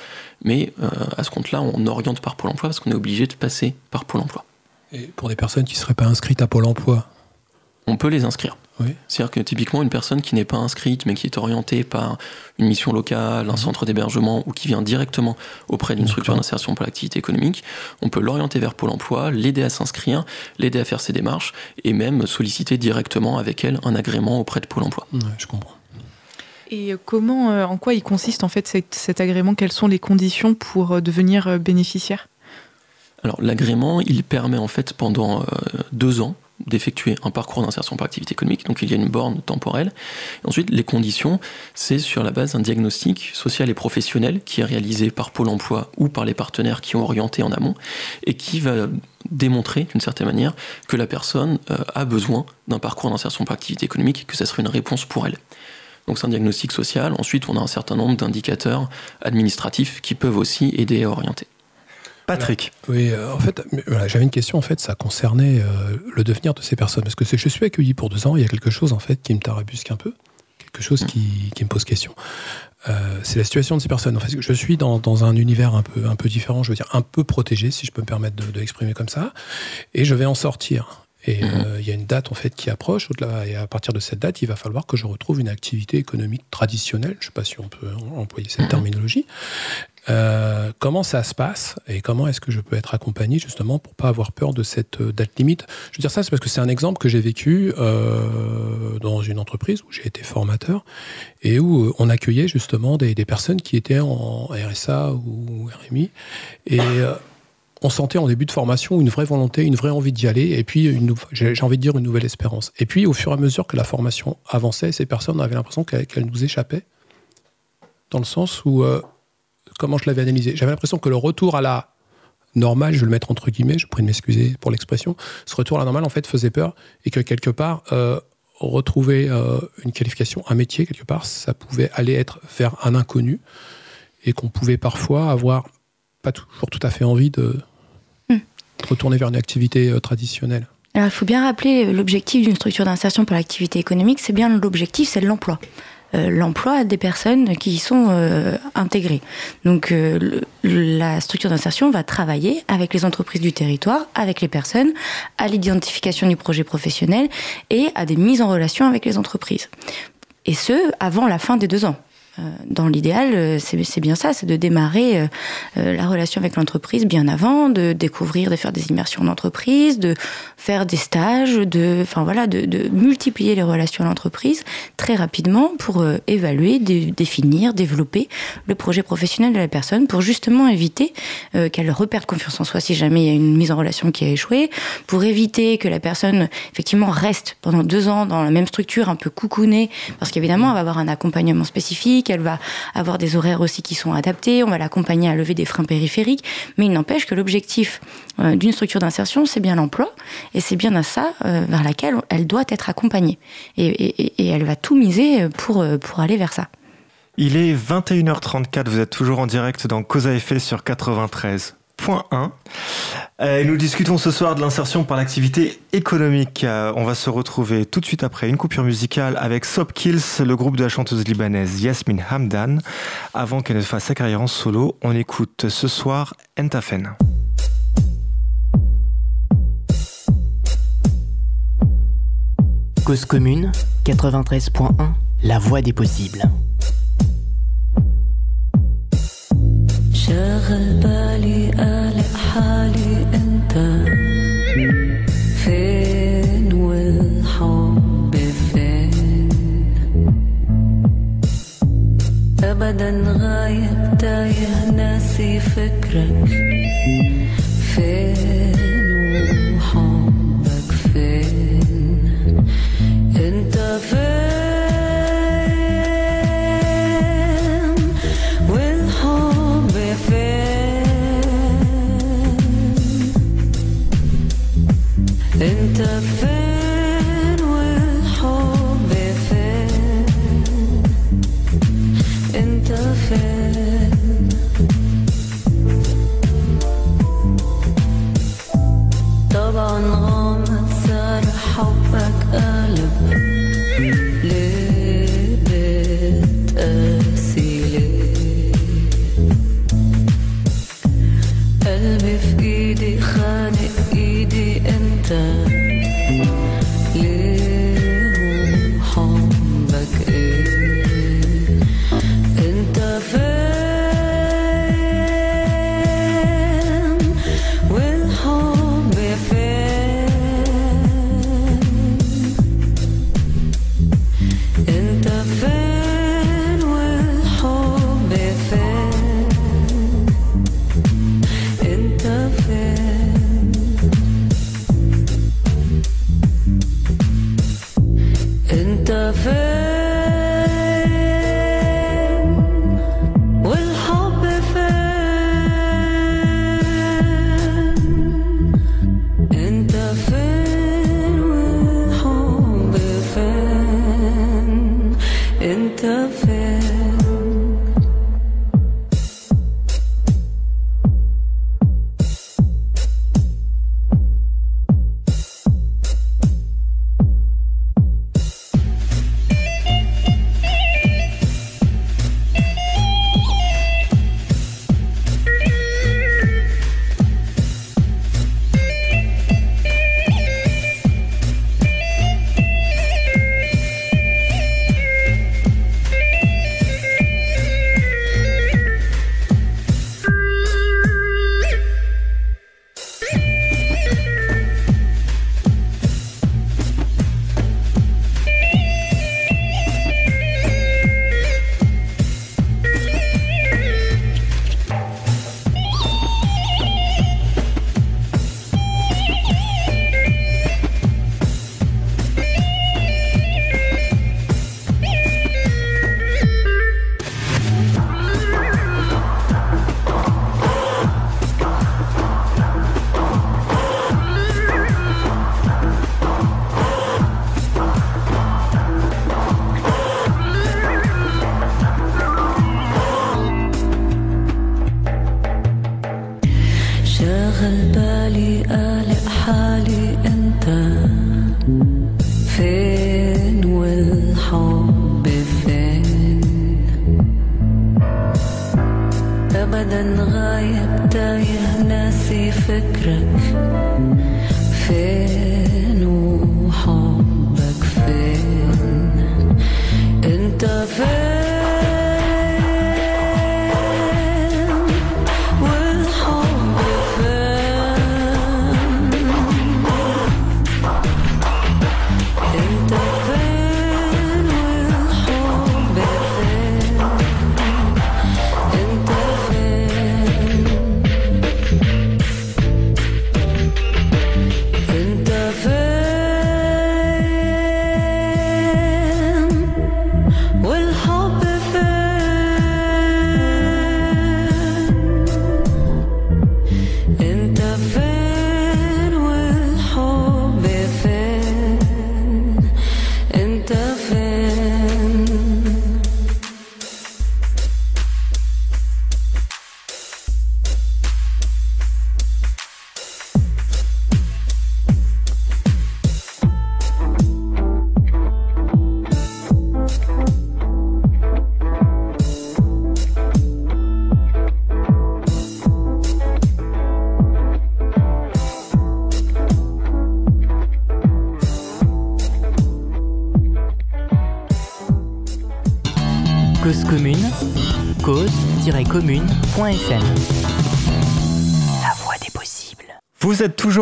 Mais euh, à ce compte-là, on oriente par Pôle emploi parce qu'on est obligé de passer par Pôle emploi. Et pour des personnes qui ne seraient pas inscrites à Pôle emploi? On peut les inscrire. C'est-à-dire que typiquement une personne qui n'est pas inscrite mais qui est orientée par une mission locale, un mhm. centre d'hébergement ou qui vient directement auprès d'une structure d'insertion pour l'activité économique, on peut l'orienter vers Pôle Emploi, l'aider à s'inscrire, l'aider à faire ses démarches et même solliciter directement avec elle un agrément auprès de Pôle Emploi. je comprends. Et comment, euh, en quoi il consiste en fait cet, agrément? Quelles sont les conditions pour euh, devenir euh, bénéficiaire? Alors l'agrément, il permet en fait pendant deux ans d'effectuer un parcours d'insertion par activité économique, donc il y a une borne temporelle. ensuite, les conditions, c'est sur la base d'un diagnostic social et professionnel qui est réalisé par Pôle emploi ou par les partenaires qui ont orienté en amont et qui va démontrer d'une certaine manière que la personne euh, a besoin d'un parcours d'insertion par activité économique que ça serait une réponse pour elle. Donc c'est un diagnostic social. Ensuite, on a un certain nombre d'indicateurs administratifs qui peuvent aussi aider à orienter. Patrick. Oui, euh, en fait, j'avais une question. En fait, ça concernait euh, le devenir de ces personnes. Parce que je suis accueilli pour deux ans. Il y a quelque chose en fait qui me tarabusque un peu, quelque chose qui, me pose question. Euh, c'est la situation de ces personnes. En fait, je suis dans, un univers un peu, un peu différent, je veux dire un peu protégé, si je peux me permettre de, l'exprimer comme ça, et je vais en sortir. Et mhm. il y a une date en fait qui approche. Et à partir de cette date, il va falloir que je retrouve une activité économique traditionnelle. Je ne sais pas si on peut employer cette mhm. terminologie. Euh, comment ça se passe et comment est-ce que je peux être accompagné justement pour pas avoir peur de cette euh, date limite? Je veux dire ça, c'est parce que c'est un exemple que j'ai vécu euh, dans une entreprise où j'ai été formateur et où on accueillait justement des, personnes qui étaient en RSA ou RMI et on sentait en début de formation une vraie volonté, une vraie envie d'y aller, et puis j'ai envie de dire une nouvelle espérance. Et puis au fur et à mesure que la formation avançait, ces personnes avaient l'impression qu'elles nous échappaient, dans le sens où comment je l'avais analysé. J'avais l'impression que le retour à la normale, je vais le mettre entre guillemets, je prie de m'excuser pour l'expression, ce retour à la normale en fait faisait peur et que quelque part euh, retrouver euh, une qualification, un métier quelque part, ça pouvait aller être vers un inconnu et qu'on pouvait parfois avoir pas toujours tout à fait envie de, hmm. retourner vers une activité euh, traditionnelle. Alors il faut bien rappeler l'objectif d'une structure d'insertion pour l'activité économique, c'est bien l'objectif, c'est l'emploi. Euh, l'emploi des personnes qui y sont euh, intégrées. Donc euh, la structure d'insertion va travailler avec les entreprises du territoire, avec les personnes, à l'identification du projet professionnel et à des mises en relation avec les entreprises. Et ce, avant la fin des deux ans. Euh, dans l'idéal, euh, c'est bien ça, c'est de démarrer euh, la relation avec l'entreprise bien avant, de découvrir, de faire des immersions d'entreprise, de faire des stages, de, enfin voilà, de, multiplier les relations à l'entreprise très rapidement pour évaluer, définir, développer le projet professionnel de la personne pour justement éviter qu'elle reperde confiance en soi si jamais il y a une mise en relation qui a échoué, pour éviter que la personne effectivement reste pendant deux ans dans la même structure un peu coucounée, parce qu'évidemment elle va avoir un accompagnement spécifique, elle va avoir des horaires aussi qui sont adaptés, on va l'accompagner à lever des freins périphériques, mais il n'empêche que l'objectif euh, d'une structure d'insertion, c'est bien l'emploi, et c'est bien à ça euh, vers laquelle elle doit être accompagnée. Et, elle va tout miser pour, pour aller vers ça. Il est 21h34, vous êtes toujours en direct dans Cause à effet sur 93. Point 1. Euh, nous discutons ce soir de l'insertion par l'activité économique. Euh, on va se retrouver tout de suite après une coupure musicale avec Sop Kills, le groupe de la chanteuse libanaise Yasmin Hamdan. Avant qu'elle ne fasse sa carrière en solo, on écoute ce soir Entafen. Cause commune 93.1 La voix des possibles. شاغل بالي قالق حالي أنت. فين والحب فين؟ ابدا غايب تايه ناسي فكرك. فين hope.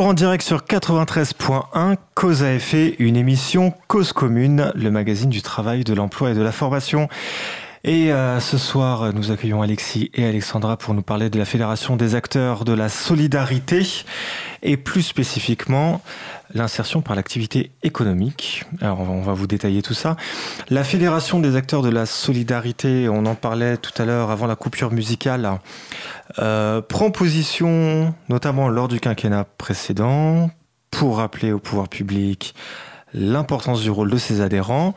En direct sur 93.1 Cause à effet, une émission Cause commune, le magazine du travail, de l'emploi et de la formation. Et euh, ce soir, nous accueillons Alexis et Alexandra pour nous parler de la Fédération des acteurs de la solidarité et plus spécifiquement l'insertion par l'activité économique. Alors on va vous détailler tout ça. La Fédération des acteurs de la solidarité, on en parlait tout à l'heure avant la coupure musicale, euh, prend position notamment lors du quinquennat précédent pour rappeler au pouvoir public l'importance du rôle de ses adhérents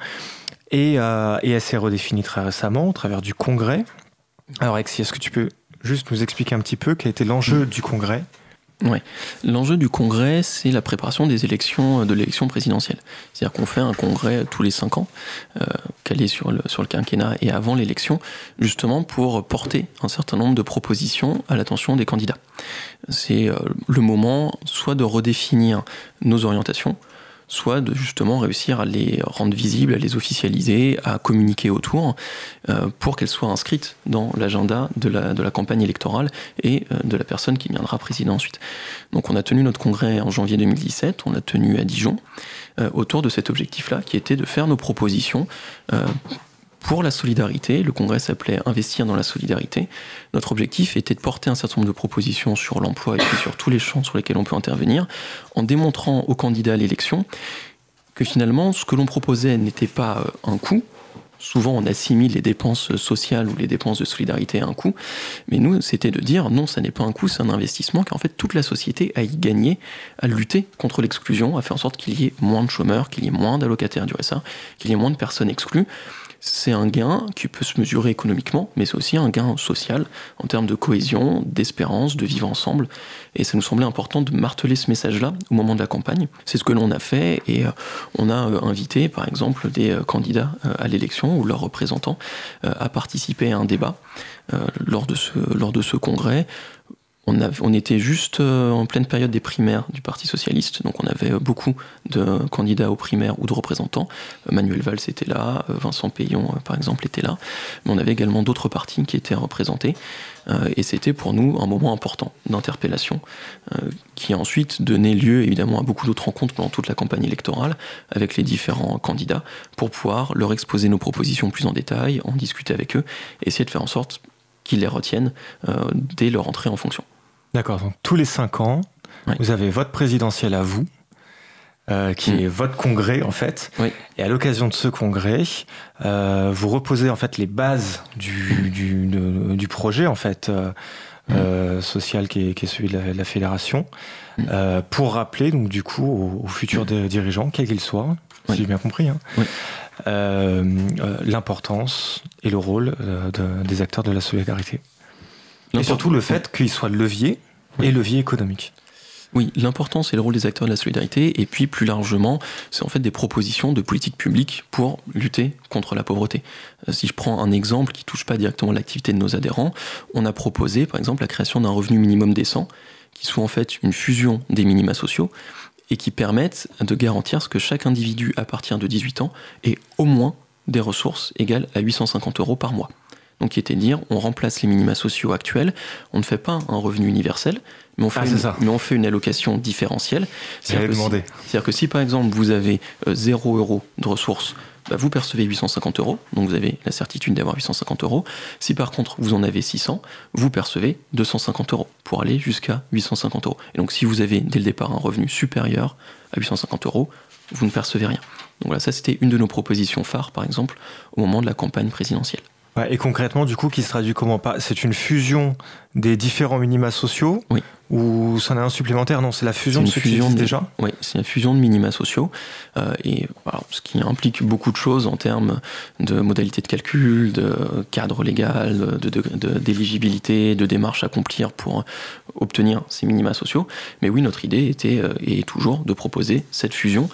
et, euh, et elle s'est redéfinie très récemment au travers du congrès. Alors, Alexis, est-ce que tu peux juste nous expliquer un petit peu quel était l'enjeu du congrès? Ouais. L'enjeu du congrès, c'est la préparation des élections, de l'élection présidentielle. C'est-à-dire qu'on fait un congrès tous les cinq ans, euh, calé sur le, sur le quinquennat et avant l'élection, justement pour porter un certain nombre de propositions à l'attention des candidats. C'est euh, le moment soit de redéfinir nos orientations, soit de justement réussir à les rendre visibles, à les officialiser, à communiquer autour, euh, pour qu'elles soient inscrites dans l'agenda de la, campagne électorale et euh, de la personne qui viendra présider ensuite. Donc on a tenu notre congrès en janvier 2017, on l'a tenu à Dijon, euh, autour de cet objectif-là, qui était de faire nos propositions pour la solidarité. Le congrès s'appelait Investir dans la solidarité. Notre objectif était de porter un certain nombre de propositions sur l'emploi et sur tous les champs sur lesquels on peut intervenir, en démontrant aux candidats à l'élection que finalement, ce que l'on proposait n'était pas euh, un coût, souvent on assimile les dépenses sociales ou les dépenses de solidarité à un coût, mais nous c'était de dire non, ça n'est pas un coût, c'est un investissement, car en fait toute la société a y gagné à lutter contre l'exclusion, à faire en sorte qu'il y ait moins de chômeurs, qu'il y ait moins d'allocataires du RSA, qu'il y ait moins de personnes exclues c'est un gain qui peut se mesurer économiquement, mais c'est aussi un gain social en termes de cohésion, d'espérance, de vivre ensemble. Et ça nous semblait important de marteler ce message-là au moment de la campagne. C'est ce que l'on a fait et euh, on a euh, invité, par exemple, des euh, candidats à l'élection ou leurs représentants à participer à un débat lors de ce, lors de ce congrès on, était juste euh, en pleine période des primaires du Parti Socialiste, donc on avait euh, beaucoup de candidats aux primaires ou de représentants. Euh, Manuel Valls était là, Vincent Payon, par exemple, était là, mais on avait également d'autres partis qui étaient représentés. et c'était pour nous un moment important d'interpellation, qui a ensuite donné lieu évidemment à beaucoup d'autres rencontres pendant toute la campagne électorale avec les différents candidats pour pouvoir leur exposer nos propositions plus en détail, en discuter avec eux, essayer de faire en sorte qu'ils les retiennent dès leur entrée en fonction. D'accord, donc tous les cinq ans, vous avez votre présidentiel à vous, euh, qui mm. est votre congrès en fait. Et à l'occasion de ce congrès, euh, vous reposez en fait les bases du, du, projet en fait euh, mm. social qui est, celui de la, fédération, mm. pour rappeler donc du coup aux, futurs dirigeants, quels qu'ils soient, si j'ai bien compris, hein, l'importance et le rôle des acteurs de la solidarité. Et surtout le fait qu'il soit levier et levier économique. Oui, l'importance et le rôle des acteurs de la solidarité, et puis plus largement, c'est en fait des propositions de politique publique pour lutter contre la pauvreté. Euh, si je prends un exemple qui touche pas directement l'activité de nos adhérents, on a proposé par exemple la création d'un revenu minimum décent, qui soit en fait une fusion des minima sociaux, et qui permette de garantir ce que chaque individu à partir de 18 ans ait au moins des ressources égales à 850 euros par mois donc qui était de dire on remplace les minima sociaux actuels, on ne fait pas un revenu universel, mais on fait, ah, une, mais on fait une allocation différentielle. C'est-à-dire que, si, que, si par exemple vous avez 0 euh, euros de ressources, bah, vous percevez 850 euros, donc vous avez la certitude d'avoir 850 euros. Si par contre vous en avez 600, vous percevez 250 euros pour aller jusqu'à 850 euros. Et donc si vous avez dès le départ un revenu supérieur à 850 euros, vous ne percevez rien. Donc voilà, ça c'était une de nos propositions phares par exemple au moment de la campagne présidentielle et concrètement, du coup, qui se traduit comment pas C'est une fusion des différents minima sociaux Oui. Ou c'en est un supplémentaire? Non, c'est la fusion de ceux qui existent déjà Oui, c'est la fusion de minima sociaux. Euh, et ce qui implique beaucoup de choses en termes de modalités de calcul, de cadre légal, d'éligibilité, de, de, de démarches à accomplir pour obtenir ces minima sociaux. Mais oui, notre idée était euh, et est toujours de proposer cette fusion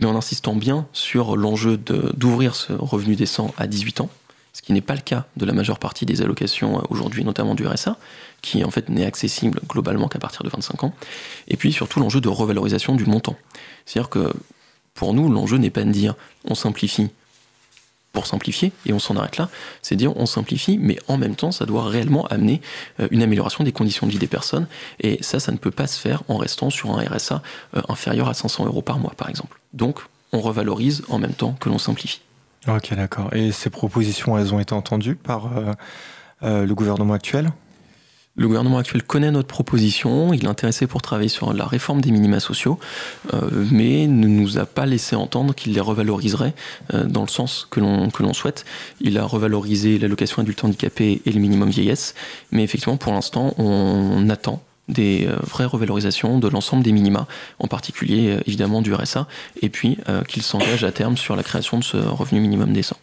mais en insistant bien sur l'enjeu d'ouvrir ce revenu décent à 18 ans, ce qui n'est pas le cas de la majeure partie des allocations euh, aujourd'hui, notamment du RSA, qui en fait n'est accessible globalement qu'à partir de 25 ans, et puis surtout l'enjeu de revalorisation du montant. C'est-à-dire que pour nous, l'enjeu n'est pas de dire on simplifie pour simplifier et on s'en arrête là, c'est dire on simplifie, mais en même temps ça doit réellement amener euh, une amélioration des conditions de vie des personnes, et ça, ça ne peut pas se faire en restant sur un RSA euh, inférieur à 500 euros par mois, par exemple. Donc, on revalorise en même temps que l'on simplifie. Ok, d'accord. Et ces propositions, elles ont été entendues par euh, euh, le gouvernement actuel? Le gouvernement actuel connaît notre proposition, il est intéressé pour travailler sur la réforme des minima sociaux, euh, mais ne nous a pas laissé entendre qu'il les revaloriserait dans le sens que l'on souhaite. Il a revalorisé l'allocation adulte handicapé et le minimum vieillesse, mais effectivement pour l'instant on attend des euh, vraies revalorisations de l'ensemble des minima, en particulier euh, évidemment du RSA, et puis euh, qu'il s'engage à terme sur la création de ce revenu minimum décent.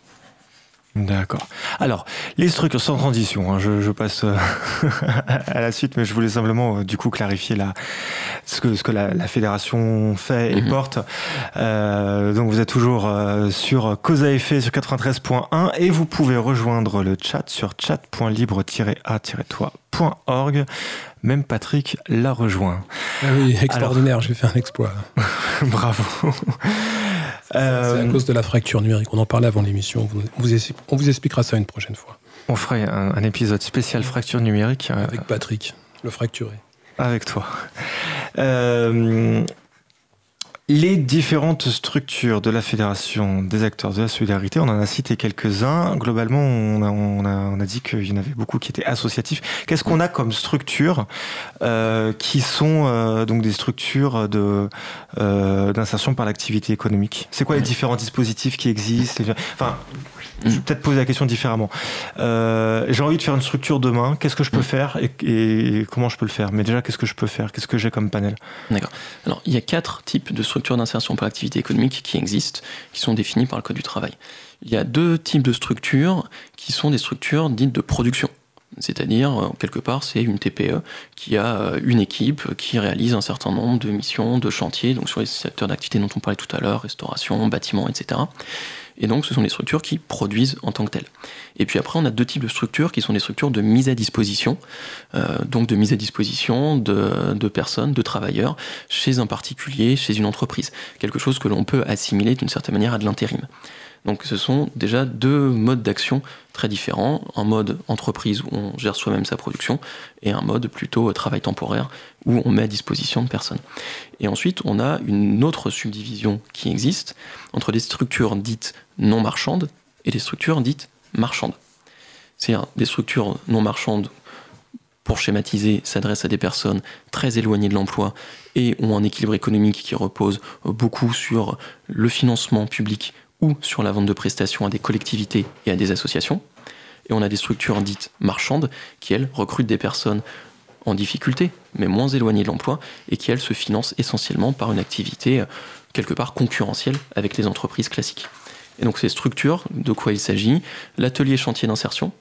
D'accord. Alors, les structures sans transition, hein, je, passe [LAUGHS] à la suite, mais je voulais simplement du coup clarifier la, ce que, ce que la, fédération fait et mhm. porte. donc vous êtes toujours sur cause à effet sur 93.1 et vous pouvez rejoindre le chat sur chat.libre-a-toi.org même Patrick l'a rejoint. Ah oui, extraordinaire, j'ai fait un exploit. [LAUGHS] Bravo. C'est à cause de la fracture numérique. On en parlait avant l'émission. On vous expliquera ça une prochaine fois. On ferait un, épisode spécial fracture numérique. Euh, Avec Patrick, le fracturé. Avec toi. Euh, les différentes structures de la Fédération des acteurs de la solidarité, on en a cité quelques-uns. Globalement, on a, on a, on a dit qu'il y en avait beaucoup qui étaient associatifs. Qu'est-ce qu'on a comme structures euh, qui sont euh, donc des structures de euh, d'insertion par l'activité économique? C'est quoi les différents dispositifs qui existent? Enfin, je vais peut-être poser la question différemment. Euh, j'ai envie de faire une structure demain. Qu'est-ce que je peux mm. faire et, comment je peux le faire? Mais déjà, qu'est-ce que je peux faire? Qu'est-ce que j'ai comme panel? D'accord. Alors, il y a quatre types de structures d'insertion par l'activité économique qui existent, qui sont définies par le Code du travail. Il y a deux types de structures qui sont des structures dites de production. C'est-à-dire, euh, quelque part, c'est une TPE qui a euh, une équipe qui réalise un certain nombre de missions, de chantiers, donc sur les secteurs d'activité dont on parlait tout à l'heure, restauration, bâtiment, etc. Et donc, ce sont des structures qui produisent en tant que telles. Et puis après, on a deux types de structures qui sont des structures de mise à disposition, euh, donc de mise à disposition de, de, personnes, de travailleurs, chez un particulier, chez une entreprise. Quelque chose que l'on peut assimiler d'une certaine manière à de l'intérim. Donc ce sont déjà deux modes d'action très différents, un mode entreprise où on gère soi-même sa production et un mode plutôt travail temporaire où on met à disposition de personnes. Et ensuite, on a une autre subdivision qui existe entre des structures dites non marchandes et des structures dites marchandes. C'est-à-dire des structures non marchandes pour schématiser, s'adressent à des personnes très éloignées de l'emploi et ont un équilibre économique qui repose beaucoup sur le financement public ou sur la vente de prestations à des collectivités et à des associations. Et on a des structures dites marchandes qui, elles, recrutent des personnes en difficulté, mais moins éloignées de l'emploi, et qui, elles, se financent essentiellement par une activité quelque part concurrentielle avec les entreprises classiques. Et donc ces structures, de quoi il s'agit? L'atelier chantier d'insertion,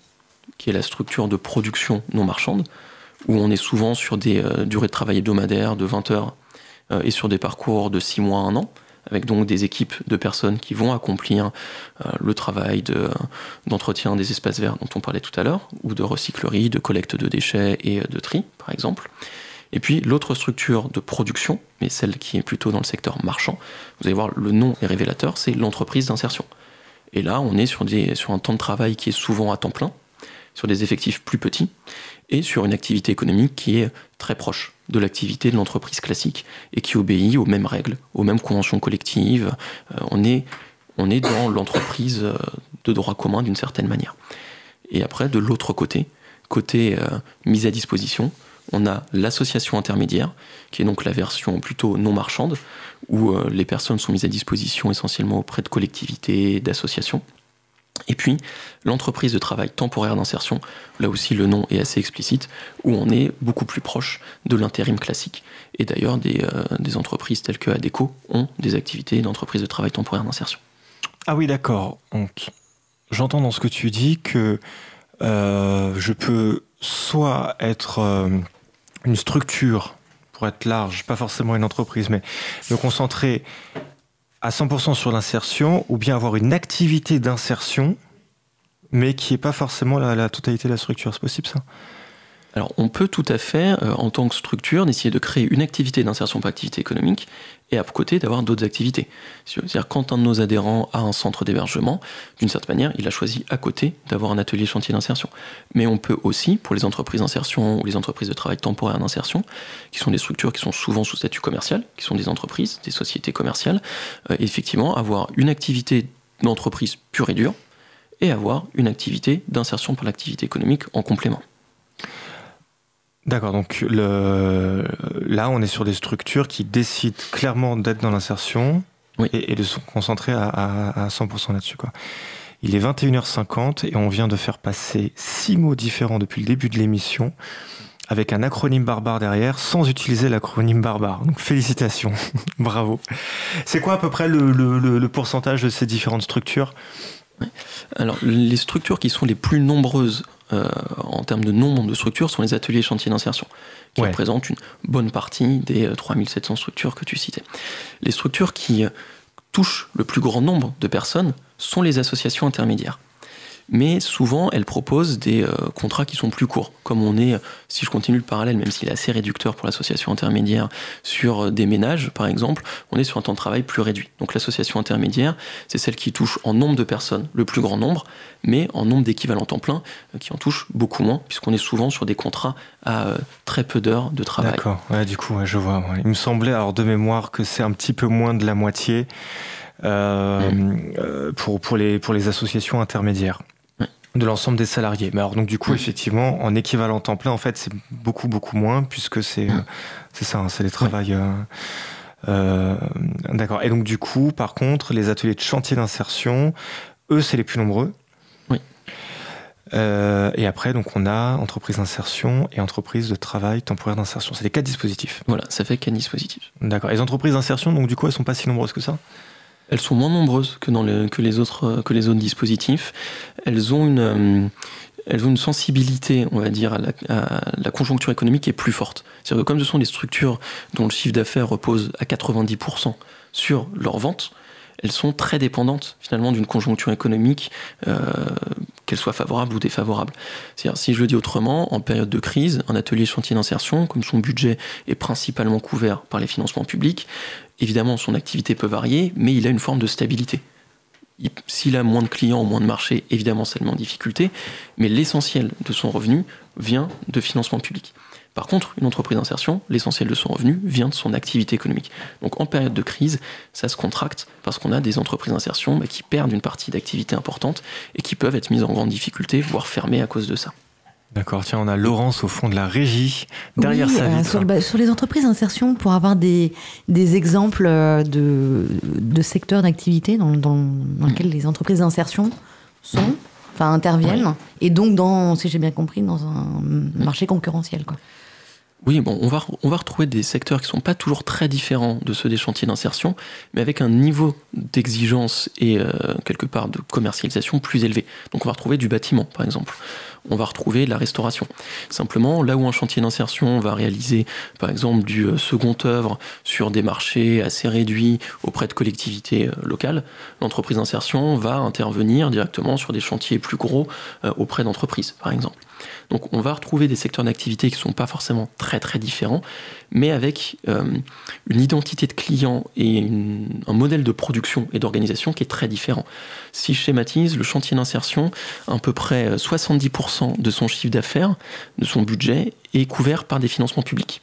qui est la structure de production non marchande, où on est souvent sur des euh, durées de travail hebdomadaires de 20 heures euh, et sur des parcours de 6 mois à 1 an avec donc des équipes de personnes qui vont accomplir euh, le travail d'entretien des espaces verts dont on parlait tout à l'heure, ou de recyclerie, de collecte de déchets et de tri, par exemple. Et puis l'autre structure de production, mais celle qui est plutôt dans le secteur marchand, vous allez voir le nom est révélateur, c'est l'entreprise d'insertion. Et là, on est sur, des, sur un temps de travail qui est souvent à temps plein, sur des effectifs plus petits, et sur une activité économique qui est très proche de l'activité de l'entreprise classique et qui obéit aux mêmes règles, aux mêmes conventions collectives. Euh, on, est, on est dans l'entreprise euh, de droit commun d'une certaine manière. Et après, de l'autre côté, côté euh, mise à disposition, on a l'association intermédiaire, qui est donc la version plutôt non marchande, où les personnes sont mises à disposition essentiellement auprès de collectivités, d'associations. Et puis, l'entreprise de travail temporaire d'insertion, là aussi le nom est assez explicite, où on est beaucoup plus proche de l'intérim classique. Et d'ailleurs, des, des, entreprises telles que ADECO ont des activités d'entreprise de travail temporaire d'insertion. Ah oui, d'accord. J'entends dans ce que tu dis que euh, je peux soit être euh, une structure, pour être large, pas forcément une entreprise, mais me concentrer à 100% sur l'insertion, ou bien avoir une activité d'insertion, mais qui n'est pas forcément la, la totalité de la structure. C'est possible ça? Alors on peut tout à fait, euh, en tant que structure, d'essayer de créer une activité d'insertion par activité économique et à côté d'avoir d'autres activités. C'est-à-dire quand un de nos adhérents a un centre d'hébergement, d'une certaine manière, il a choisi à côté d'avoir un atelier chantier d'insertion. Mais on peut aussi, pour les entreprises d'insertion ou les entreprises de travail temporaire d'insertion, qui sont des structures qui sont souvent sous statut commercial, qui sont des entreprises, des sociétés commerciales, euh, effectivement avoir une activité d'entreprise pure et dure et avoir une activité d'insertion par l'activité économique en complément. D'accord, donc le... là on est sur des structures qui décident clairement d'être dans l'insertion et, de se concentrer à, 100% là-dessus. Quoi. Il est 21h50 et on vient de faire passer six mots différents depuis le début de l'émission avec un acronyme barbare derrière sans utiliser l'acronyme barbare. Donc félicitations, [LAUGHS] bravo. C'est quoi à peu près le, le, pourcentage de ces différentes structures? Alors les structures qui sont les plus nombreuses euh, en termes de nombre de structures sont les ateliers chantiers d'insertion, qui représentent une bonne partie des 3700 euh, structures que tu citais. Les structures qui euh, touchent le plus grand nombre de personnes sont les associations intermédiaires mais souvent elles proposent des euh, contrats qui sont plus courts. Comme on est, si je continue le parallèle, même s'il est assez réducteur pour l'association intermédiaire, sur euh, des ménages par exemple, on est sur un temps de travail plus réduit. Donc l'association intermédiaire, c'est celle qui touche en nombre de personnes le plus grand nombre, mais en nombre d'équivalents temps plein euh, qui en touche beaucoup moins, puisqu'on est souvent sur des contrats à très peu d'heures de travail. D'accord, ouais, du coup, je vois. Il me semblait, alors de mémoire, que c'est un petit peu moins de la moitié. Mm. pour, pour, les, pour les associations intermédiaires de l'ensemble des salariés. Mais alors donc du coup effectivement en équivalent temps plein en fait c'est beaucoup beaucoup moins puisque c'est euh, c'est ça hein, c'est les travailleurs. Euh, d'accord. Et donc du coup par contre les ateliers de chantier d'insertion eux c'est les plus nombreux. Oui. Euh, et après donc on a entreprise d'insertion et entreprise de travail temporaire d'insertion. C'est les quatre dispositifs. Voilà ça fait quatre dispositifs. D'accord. Les entreprises d'insertion donc du coup elles sont pas si nombreuses que ça? Elles sont moins nombreuses que, les, autres, dispositifs. Elles ont une, euh, sensibilité, on va dire, à la, conjoncture économique qui est plus forte. C'est-à-dire que comme ce sont des structures dont le chiffre d'affaires repose à 90% sur leur vente, elles sont très dépendantes finalement d'une conjoncture économique, euh, qu'elle soit favorable ou défavorable. C'est-à-dire, si je le dis autrement, en période de crise, un atelier chantier d'insertion, comme son budget est principalement couvert par les financements publics, évidemment son activité peut varier, mais il a une forme de stabilité. S'il a moins de clients ou moins de marchés, évidemment, ça le met en difficulté, mais l'essentiel de son revenu vient de financement public. Par contre, une entreprise d'insertion, l'essentiel de son revenu vient de son activité économique. Donc en période de crise, ça se contracte parce qu'on a des entreprises d'insertion bah, qui perdent une partie d'activité importante et qui peuvent être mises en grande difficulté, voire fermées à cause de ça. D'accord, tiens, on a Laurence au fond de la régie, derrière sa euh, vitre. Bah, sur, les entreprises d'insertion, pour avoir des, des exemples euh, de, de secteurs d'activité dans, dans, lesquels les entreprises d'insertion sont, enfin interviennent, et donc, dans, si j'ai bien compris, dans un marché concurrentiel. Quoi. Oui, bon, on va, on va retrouver des secteurs qui ne sont pas toujours très différents de ceux des chantiers d'insertion, mais avec un niveau d'exigence et euh, quelque part de commercialisation plus élevé. Donc on va retrouver du bâtiment, par exemple. On va retrouver la restauration. Simplement, là où un chantier d'insertion va réaliser, par exemple, du euh, second œuvre sur des marchés assez réduits auprès de collectivités euh, locales, l'entreprise d'insertion va intervenir directement sur des chantiers plus gros auprès d'entreprises, par exemple. Donc on va retrouver des secteurs d'activité qui ne sont pas forcément très très différents, mais avec euh, une identité de client et un modèle de production et d'organisation qui est très différent. Si je schématise, le chantier d'insertion, à peu près 70% de son chiffre d'affaires, de son budget, est couvert par des financements publics.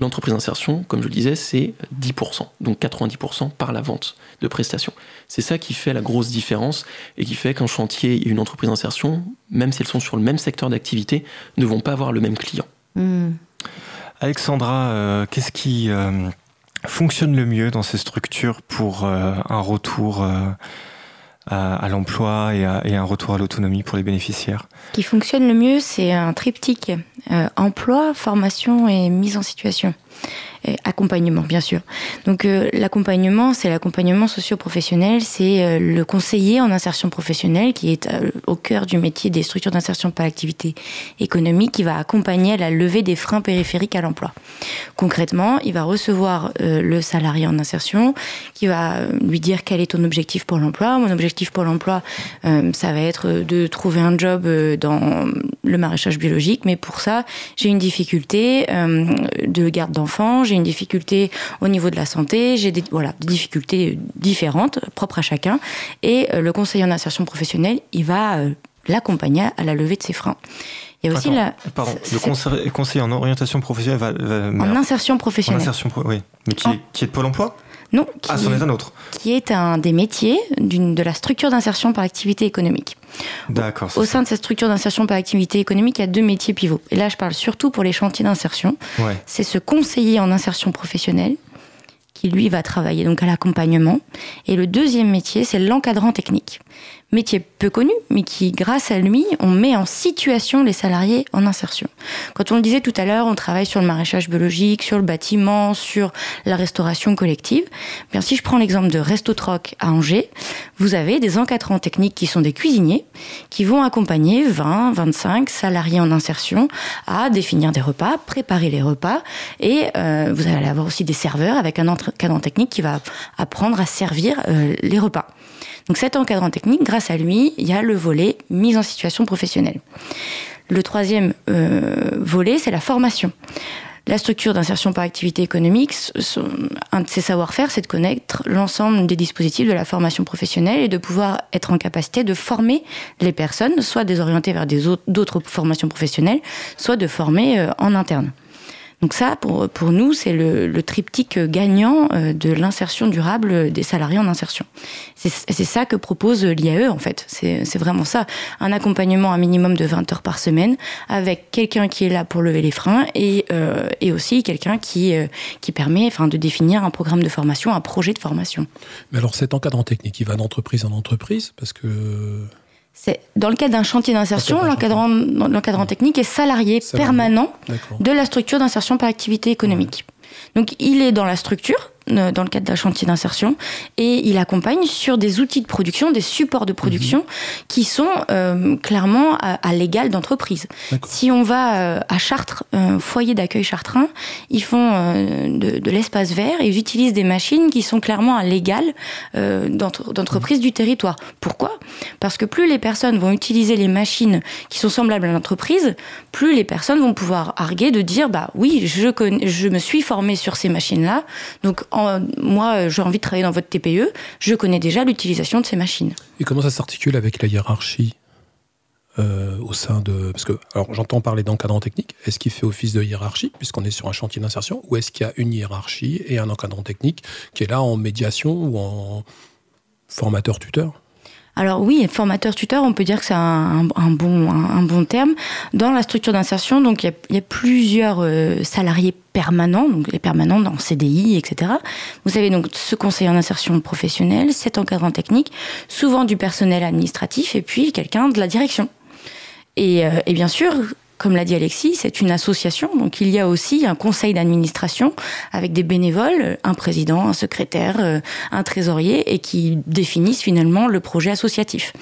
L'entreprise d'insertion, comme je le disais, c'est 10%, donc 90% par la vente de prestations. C'est ça qui fait la grosse différence et qui fait qu'un chantier et une entreprise d'insertion, même si elles sont sur le même secteur d'activité, ne vont pas avoir le même client. Hmm. Alexandra, euh, qu'est-ce qui euh, fonctionne le mieux dans ces structures pour euh, un retour à, l'emploi et, et, un retour à l'autonomie pour les bénéficiaires? Ce qui fonctionne le mieux, c'est un triptyque emploi, formation et mise en situation accompagnement, bien sûr. Donc euh, l'accompagnement, c'est l'accompagnement socio-professionnel, c'est euh, le conseiller en insertion professionnelle qui est euh, au cœur du métier des structures d'insertion par l'activité économique, qui va accompagner à la levée des freins périphériques à l'emploi. Concrètement, il va recevoir le salarié en insertion, qui va lui dire quel est ton objectif pour l'emploi. Mon objectif pour l'emploi, ça va être de trouver un job dans le maraîchage biologique, mais pour ça, j'ai une difficulté de garde d'enfants, j'ai une difficulté au niveau de la santé, j'ai des, voilà, des difficultés différentes, propres à chacun. Et euh, le conseiller en insertion professionnelle, il va euh, l'accompagner à la levée de ses freins. Il y a aussi la. Pardon, le conseiller en orientation professionnelle va. en insertion professionnelle. En insertion, oui. Mais qui, est, qui est de Pôle emploi? Non, qui, ah, c'en est un autre. Qui est un des métiers de la structure d'insertion par activité économique. D'accord. Au sein de cette structure d'insertion par activité économique, il y a deux métiers pivots. Et là, je parle surtout pour les chantiers d'insertion. C'est ce conseiller en insertion professionnelle qui lui va travailler donc à l'accompagnement. Et le deuxième métier, c'est l'encadrant technique métier peu connu, mais qui, grâce à lui, on met en situation les salariés en insertion. Quand on le disait tout à l'heure, on travaille sur le maraîchage biologique, sur le bâtiment, sur la restauration collective. Bien, si je prends l'exemple de Resto Troc à Angers, vous avez des encadrants techniques qui sont des cuisiniers, qui vont accompagner 20, 25 salariés en insertion à définir des repas, préparer les repas, et euh, vous allez avoir aussi des serveurs avec un encadrant technique qui va apprendre à servir euh, les repas. Donc cet encadrant technique, grâce à lui, il y a le volet mise en situation professionnelle. Le troisième euh, volet, c'est la formation. La structure d'insertion par activité économique, un de ses savoir-faire, c'est de connaître l'ensemble des dispositifs de la formation professionnelle et de pouvoir être en capacité de former les personnes, soit désorienter vers d'autres formations professionnelles, soit de former euh, en interne. Donc ça, pour, pour nous, c'est le, triptyque gagnant euh, de l'insertion durable des salariés en insertion. C'est ça que propose l'IAE, en fait. C'est vraiment ça. Un accompagnement à minimum de 20 heures par semaine, avec quelqu'un qui est là pour lever les freins et, euh, et aussi quelqu'un qui, euh, qui permet enfin, de définir un programme de formation, un projet de formation. Mais alors cet encadrant technique, il va d'entreprise en entreprise parce que c'est dans le cadre d'un chantier d'insertion, l'encadrant technique. est salarié, permanent de la structure d'insertion par activité économique. Donc il est dans la structure, dans le cadre d'un chantier d'insertion et il accompagne sur des outils de production, des supports de production mhm. qui sont euh, clairement à, l'égal d'entreprise. Si on va euh, à Chartres, foyer d'accueil chartrain, ils font de, l'espace vert et ils utilisent des machines qui sont clairement à l'égal d'entreprise du territoire. Pourquoi? Parce que plus les personnes vont utiliser les machines qui sont semblables à l'entreprise, plus les personnes vont pouvoir arguer de dire bah oui, je, connais, je me suis formé sur ces machines-là, donc moi, j'ai envie de travailler dans votre TPE, je connais déjà l'utilisation de ces machines. Et comment ça s'articule avec la hiérarchie euh, au sein de. Parce que, alors, j'entends parler d'encadrant technique. Est-ce qu'il fait office de hiérarchie, puisqu'on est sur un chantier d'insertion, ou est-ce qu'il y a une hiérarchie et un encadrant technique qui est là en médiation ou en formateur-tuteur? Alors oui, formateur-tuteur, on peut dire que c'est un, bon, un, bon terme. Dans la structure d'insertion, donc il y, a plusieurs euh, salariés permanents, donc les permanents dans CDI, etc. Vous avez donc ce conseiller en insertion professionnelle, cet encadrant technique, souvent du personnel administratif et puis quelqu'un de la direction. Et, euh, et bien sûr, comme l'a dit Alexis, c'est une association, donc il y a aussi un conseil d'administration avec des bénévoles, un président, un secrétaire, euh, un trésorier, et qui définissent finalement le projet associatif.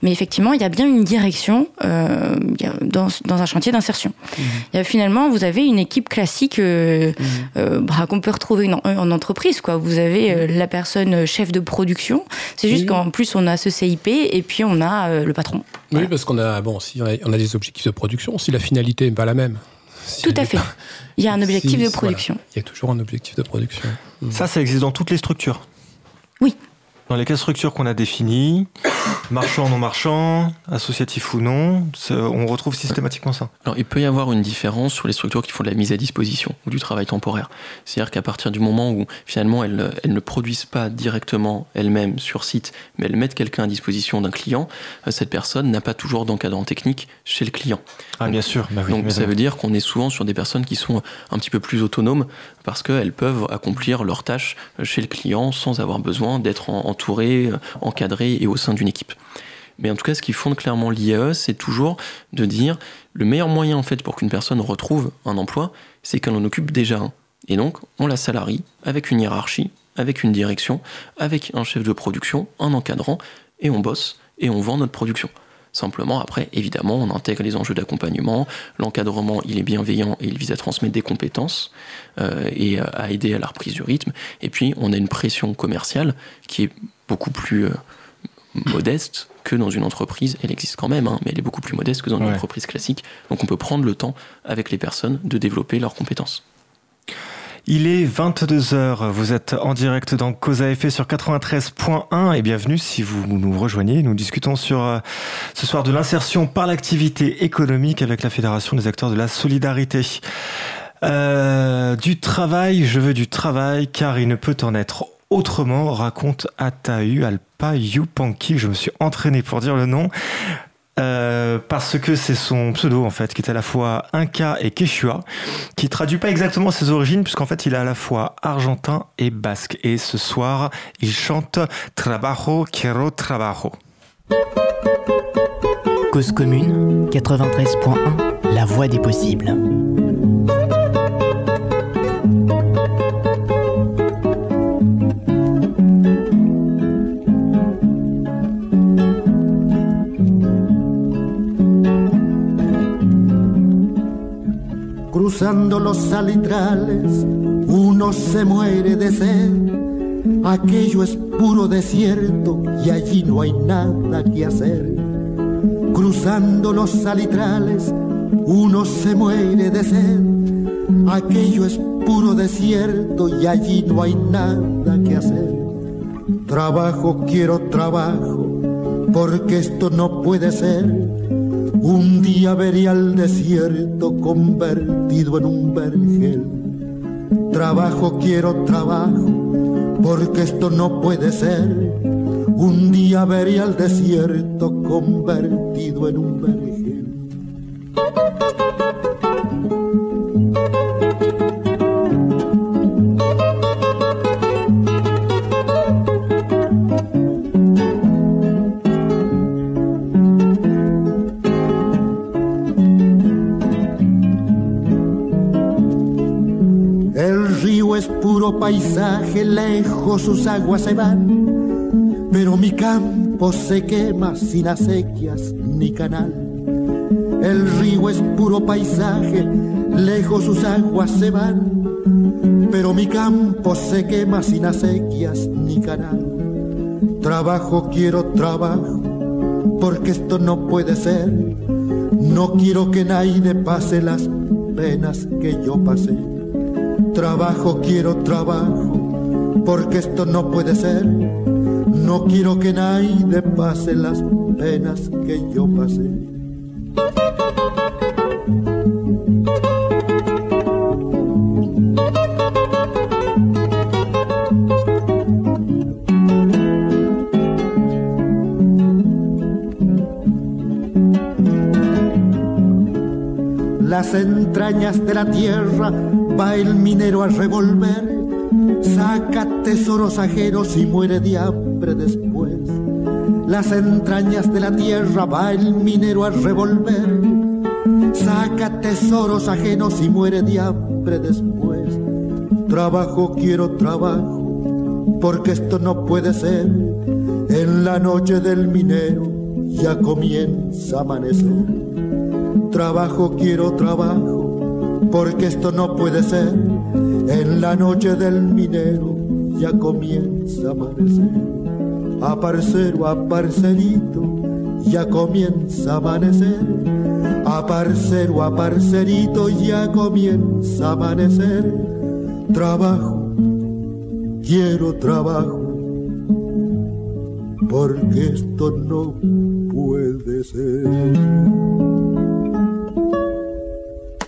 Mais effectivement, il y a bien une direction euh, dans, un chantier d'insertion. Mmh. Finalement, vous avez une équipe classique euh, mmh. bah, qu'on peut retrouver en, entreprise. Quoi. Vous avez mmh. la personne chef de production, c'est juste qu'en plus on a ce CIP et puis on a le patron. Oui, parce qu'on a, bon, si on a, des objectifs de production, si la finalité n'est pas la même. Tout à fait. Il y a un objectif de production. Il y a toujours un objectif de production. Ça, ça existe dans toutes les structures Oui. Dans les quatre structures qu'on a définies, [COUGHS] marchand, non marchand, associatif ou non, on retrouve systématiquement ça. Alors il peut y avoir une différence sur les structures qui font de la mise à disposition ou du travail temporaire. C'est-à-dire qu'à partir du moment où finalement elles, elles ne produisent pas directement elles-mêmes sur site, mais elles mettent quelqu'un à disposition d'un client, euh, cette personne n'a pas toujours d'encadrant technique chez le client. Ah bien sûr. Bah donc ça veut dire qu'on est souvent sur des personnes qui sont un petit peu plus autonomes parce qu'elles peuvent accomplir leurs tâches chez le client sans avoir besoin d'être entourées, encadrées et au sein d'une une équipe. Mais en tout cas, ce qui fonde clairement l'IAE, c'est toujours de dire le meilleur moyen en fait pour qu'une personne retrouve un emploi, c'est qu'elle en occupe déjà un. Et donc, on la salarie avec une hiérarchie, avec une direction, avec un chef de production, un encadrant, et on bosse et on vend notre production. Simplement, après, évidemment, on intègre les enjeux d'accompagnement. L'encadrement, il est bienveillant et il vise à transmettre des compétences euh, et à aider à la reprise du rythme. Et puis, on a une pression commerciale qui est beaucoup plus euh, modeste que dans une entreprise. Elle existe quand même, hein, mais elle est beaucoup plus modeste que dans une entreprise classique. Donc, on peut prendre le temps avec les personnes de développer leurs compétences. Il est 22h, vous êtes en direct dans Cause à effet sur 93.1 et bienvenue si vous nous rejoignez. Nous discutons sur euh, ce soir de l'insertion par l'activité économique avec la Fédération des acteurs de la solidarité. Euh, du travail, je veux du travail car il ne peut en être autrement, raconte Atahu Alpa Yupanki. Je me suis entraîné pour dire le nom. Euh, parce que c'est son pseudo en fait, qui est à la fois Inca et Quechua, qui traduit pas exactement ses origines, puisqu'en fait il est à la fois argentin et basque. Et ce soir, il chante Trabajo, quiero trabajo. Cause commune 93.1, la voix des possibles. Cruzando los salitrales, uno se muere de sed. Aquello es puro desierto y allí no hay nada que hacer. Cruzando los salitrales, uno se muere de sed. Aquello es puro desierto y allí no hay nada que hacer. Trabajo, quiero trabajo, porque esto no puede ser un día vería el desierto convertido en un vergel. Trabajo, quiero trabajo, porque esto no puede ser. Un día vería el desierto convertido en un vergel. Paisaje, lejos sus aguas se van, pero mi campo se quema sin acequias ni canal. El río es puro paisaje, lejos sus aguas se van, pero mi campo se quema sin acequias ni canal. Trabajo, quiero trabajo, porque esto no puede ser. No quiero que nadie pase las penas que yo pasé Trabajo, quiero trabajo, porque esto no puede ser. No quiero que nadie pase las penas que yo pasé. Las entrañas de la tierra va el minero a revolver, saca tesoros ajenos y muere de hambre después. Las entrañas de la tierra va el minero a revolver, saca tesoros ajenos y muere de hambre después. Trabajo, quiero trabajo, porque esto no puede ser. En la noche del minero ya comienza a amanecer. Trabajo, quiero trabajo porque esto no puede ser. En la noche del minero ya comienza a amanecer. A parcero, a parcerito, ya comienza a amanecer. A parcero, a parcerito, ya comienza a amanecer. Trabajo, quiero trabajo, porque esto no puede ser.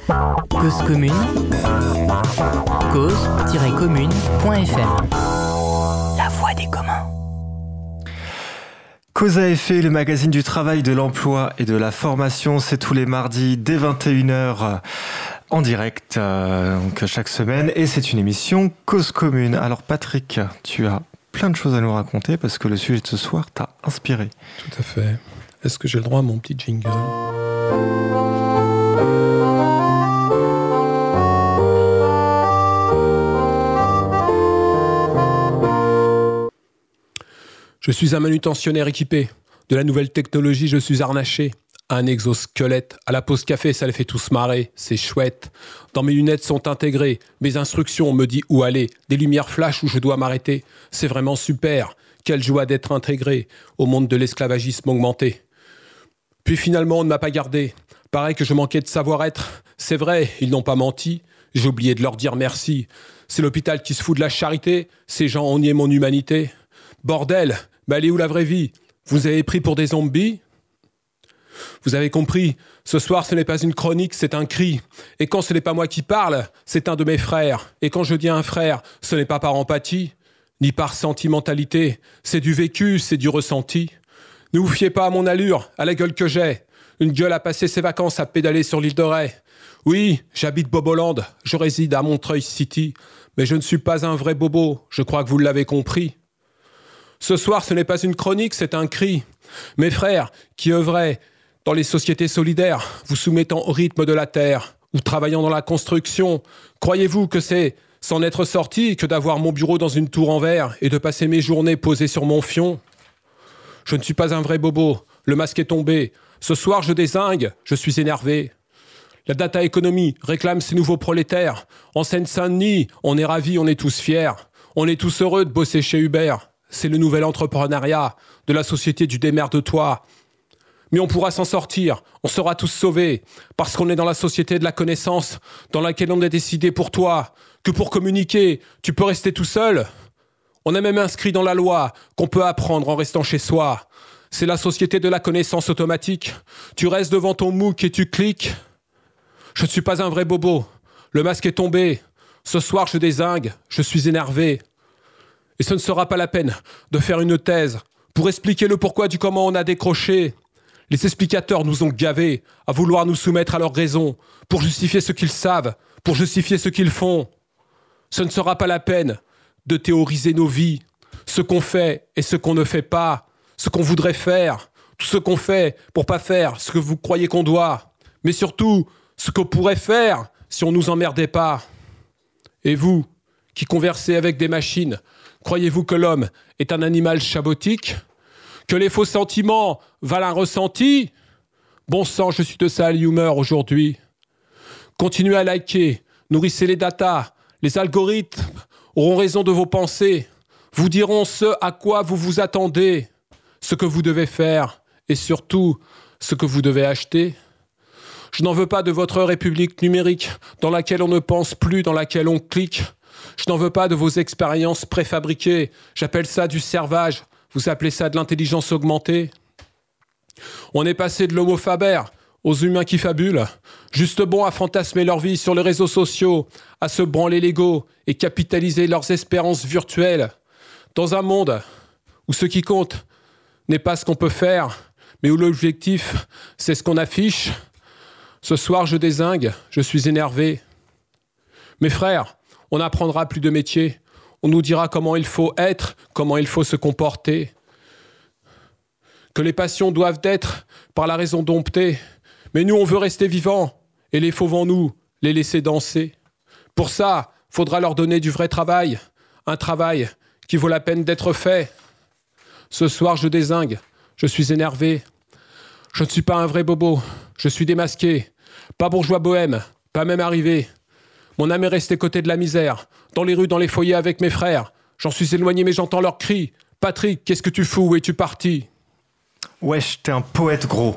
Cause commune, cause-commune.fm. La voix des communs. Cause à effet, le magazine du travail, de l'emploi et de la formation, c'est tous les mardis dès 21h en direct, euh, donc chaque semaine, et c'est une émission Cause commune. Alors Patrick, tu as plein de choses à nous raconter parce que le sujet de ce soir t'a inspiré. Tout à fait. Est-ce que j'ai le droit à mon petit jingle? Je suis un manutentionnaire équipé. De la nouvelle technologie, je suis harnaché. Un exosquelette. À la pause café, ça les fait tous marrer. C'est chouette. Dans mes lunettes sont intégrées. Mes instructions me disent où aller. Des lumières flash où je dois m'arrêter. C'est vraiment super. Quelle joie d'être intégré au monde de l'esclavagisme augmenté. Puis finalement, on ne m'a pas gardé. Pareil que je manquais de savoir-être. C'est vrai, ils n'ont pas menti. J'ai oublié de leur dire merci. C'est l'hôpital qui se fout de la charité. Ces gens ont nié mon humanité. Bordel, mais elle est où la vraie vie? Vous avez pris pour des zombies? Vous avez compris, ce soir ce n'est pas une chronique, c'est un cri. Et quand ce n'est pas moi qui parle, c'est un de mes frères. Et quand je dis un frère, ce n'est pas par empathie, ni par sentimentalité, c'est du vécu, c'est du ressenti. Ne vous fiez pas à mon allure, à la gueule que j'ai. Une gueule a passé ses vacances à pédaler sur l'île de Ré. Oui, j'habite Boboland, je réside à Montreuil City, mais je ne suis pas un vrai bobo, je crois que vous l'avez compris. Ce soir, ce n'est pas une chronique, c'est un cri. Mes frères, qui œuvraient dans les sociétés solidaires, vous soumettant au rythme de la terre, ou travaillant dans la construction, croyez-vous que c'est sans être sorti que d'avoir mon bureau dans une tour en verre et de passer mes journées posées sur mon fion? Je ne suis pas un vrai bobo, le masque est tombé. Ce soir, je désingue, je suis énervé. La data économie réclame ses nouveaux prolétaires. En Seine-Saint-Denis, on est ravis, on est tous fiers. On est tous heureux de bosser chez Uber c'est le nouvel entrepreneuriat de la société du démerde-toi. Mais on pourra s'en sortir, on sera tous sauvés, parce qu'on est dans la société de la connaissance, dans laquelle on est décidé pour toi, que pour communiquer, tu peux rester tout seul. On a même inscrit dans la loi qu'on peut apprendre en restant chez soi. C'est la société de la connaissance automatique. Tu restes devant ton MOOC et tu cliques. Je ne suis pas un vrai bobo. Le masque est tombé. Ce soir, je désingue. Je suis énervé. Et ce ne sera pas la peine de faire une thèse pour expliquer le pourquoi du comment on a décroché. Les explicateurs nous ont gavés à vouloir nous soumettre à leurs raisons pour justifier ce qu'ils savent, pour justifier ce qu'ils font. Ce ne sera pas la peine de théoriser nos vies, ce qu'on fait et ce qu'on ne fait pas, ce qu'on voudrait faire, tout ce qu'on fait pour pas faire ce que vous croyez qu'on doit, mais surtout ce qu'on pourrait faire si on nous emmerdait pas. Et vous, qui conversez avec des machines, Croyez-vous que l'homme est un animal chabotique? Que les faux sentiments valent un ressenti? Bon sang, je suis de sale humeur aujourd'hui. Continuez à liker, nourrissez les datas, les algorithmes auront raison de vos pensées, vous diront ce à quoi vous vous attendez, ce que vous devez faire et surtout ce que vous devez acheter. Je n'en veux pas de votre république numérique dans laquelle on ne pense plus, dans laquelle on clique, je n'en veux pas de vos expériences préfabriquées. J'appelle ça du servage. Vous appelez ça de l'intelligence augmentée. On est passé de l'homo faber aux humains qui fabulent, juste bon à fantasmer leur vie sur les réseaux sociaux, à se branler l'ego et capitaliser leurs espérances virtuelles. Dans un monde où ce qui compte n'est pas ce qu'on peut faire, mais où l'objectif, c'est ce qu'on affiche. Ce soir, je désingue, je suis énervé. Mes frères, on n'apprendra plus de métier. On nous dira comment il faut être, comment il faut se comporter. Que les passions doivent être par la raison domptée. Mais nous, on veut rester vivants. Et les fauves en nous, les laisser danser. Pour ça, faudra leur donner du vrai travail. Un travail qui vaut la peine d'être fait. Ce soir, je désingue. Je suis énervé. Je ne suis pas un vrai bobo. Je suis démasqué. Pas bourgeois bohème. Pas même arrivé. Mon âme est restée côté de la misère, dans les rues, dans les foyers avec mes frères. J'en suis éloigné, mais j'entends leurs cris. Patrick, qu'est-ce que tu fous? Où es-tu parti? Wesh, t'es un poète gros.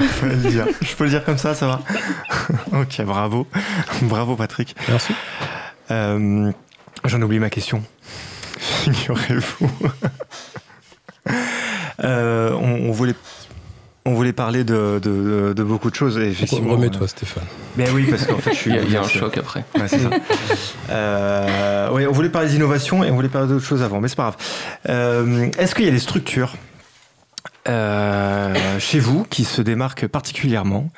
je peux le dire comme ça, ça va? [LAUGHS] Ok, bravo. Bravo Patrick. Merci. Euh, j'en oublie ma question. [LAUGHS] Figurez-vous. [LAUGHS] Euh, on, voulait on voulait parler de, beaucoup de choses. effectivement, remets-toi, Stéphane. Mais oui, parce qu'en fait, je [LAUGHS] suis. Il y a, un choc après. c'est ça. [LAUGHS] Euh, oui, on voulait parler d'innovation et on voulait parler d'autres choses avant, mais c'est pas grave. Euh, est-ce qu'il y a des structures euh, chez vous qui se démarquent particulièrement,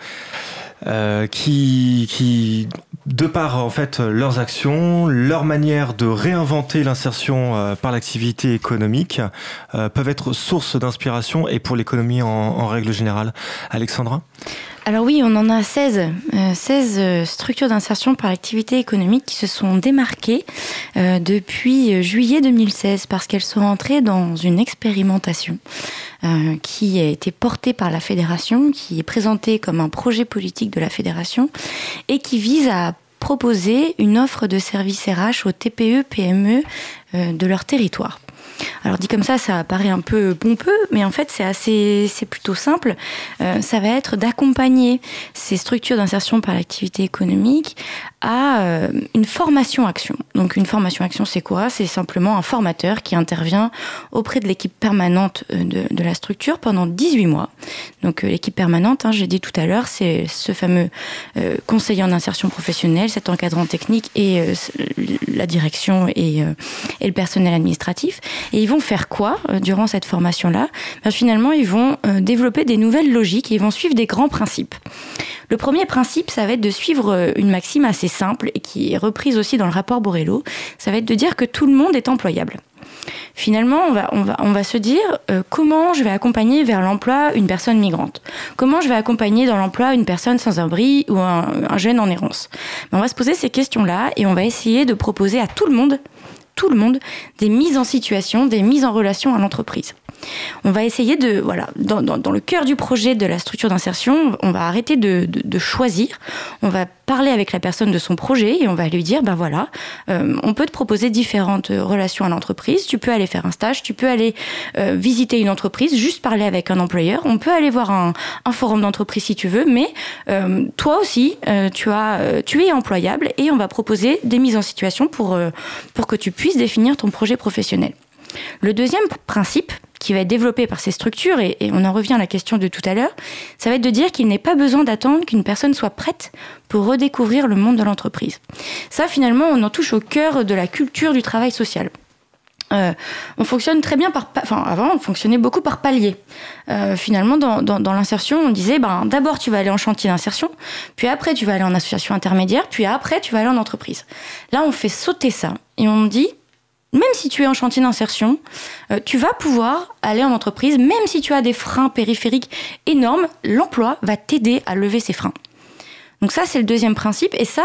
qui, qui de par en fait leurs actions, leur manière de réinventer l'insertion euh, par l'activité économique euh, peuvent être source d'inspiration et pour l'économie en, règle générale. Alexandra? Alors oui, on en a 16, 16 structures d'insertion par activité économique qui se sont démarquées depuis juillet 2016 parce qu'elles sont entrées dans une expérimentation qui a été portée par la fédération, qui est présentée comme un projet politique de la fédération et qui vise à proposer une offre de services RH aux TPE, PME euh, de leur territoire. Alors dit comme ça, ça paraît un peu pompeux, mais en fait c'est assez, c'est plutôt simple. Euh, ça va être d'accompagner ces structures d'insertion par l'activité économique à euh, une formation action. Donc une formation action, c'est quoi? C'est simplement un formateur qui intervient auprès de l'équipe permanente euh, de, la structure pendant 18 mois. Donc l'équipe permanente, hein, j'ai dit tout à l'heure, c'est ce fameux conseiller en insertion professionnelle, cet encadrant technique et la direction et, le personnel administratif. Et ils vont faire quoi euh, durant cette formation-là? Ben, Finalement, ils vont euh, développer des nouvelles logiques et ils vont suivre des grands principes. Le premier principe, ça va être de suivre euh, une maxime assez simple et qui est reprise aussi dans le rapport Borello. Ça va être de dire que tout le monde est employable. Finalement, on va, se dire comment je vais accompagner vers l'emploi une personne migrante? Comment je vais accompagner dans l'emploi une personne sans abri ou un, un jeune en errance? On va se poser ces questions-là et on va essayer de proposer à tout le monde tout le monde des mises en situation, des mises en relation à l'entreprise. On va essayer de, voilà, dans, le cœur du projet de la structure d'insertion, on va arrêter de, choisir, on va parler avec la personne de son projet et on va lui dire, ben voilà, euh, on peut te proposer différentes relations à l'entreprise, tu peux aller faire un stage, tu peux aller euh, visiter une entreprise, juste parler avec un employeur, on peut aller voir un, forum d'entreprise si tu veux, mais euh, toi aussi, tu, as, tu es employable et on va proposer des mises en situation pour, pour que tu puisses définir ton projet professionnel. Le deuxième principe, qui va être développé par ces structures, et, on en revient à la question de tout à l'heure, ça va être de dire qu'il n'est pas besoin d'attendre qu'une personne soit prête pour redécouvrir le monde de l'entreprise. Ça, finalement, on en touche au cœur de la culture du travail social. Euh, on fonctionne très bien par, enfin avant on fonctionnait beaucoup par palier. Euh, finalement dans, dans l'insertion on disait ben d'abord tu vas aller en chantier d'insertion, puis après tu vas aller en association intermédiaire, puis après tu vas aller en entreprise. Là on fait sauter ça et on dit même si tu es en chantier d'insertion, euh, tu vas pouvoir aller en entreprise, même si tu as des freins périphériques énormes, l'emploi va t'aider à lever ces freins. Donc ça, c'est le deuxième principe. Et ça,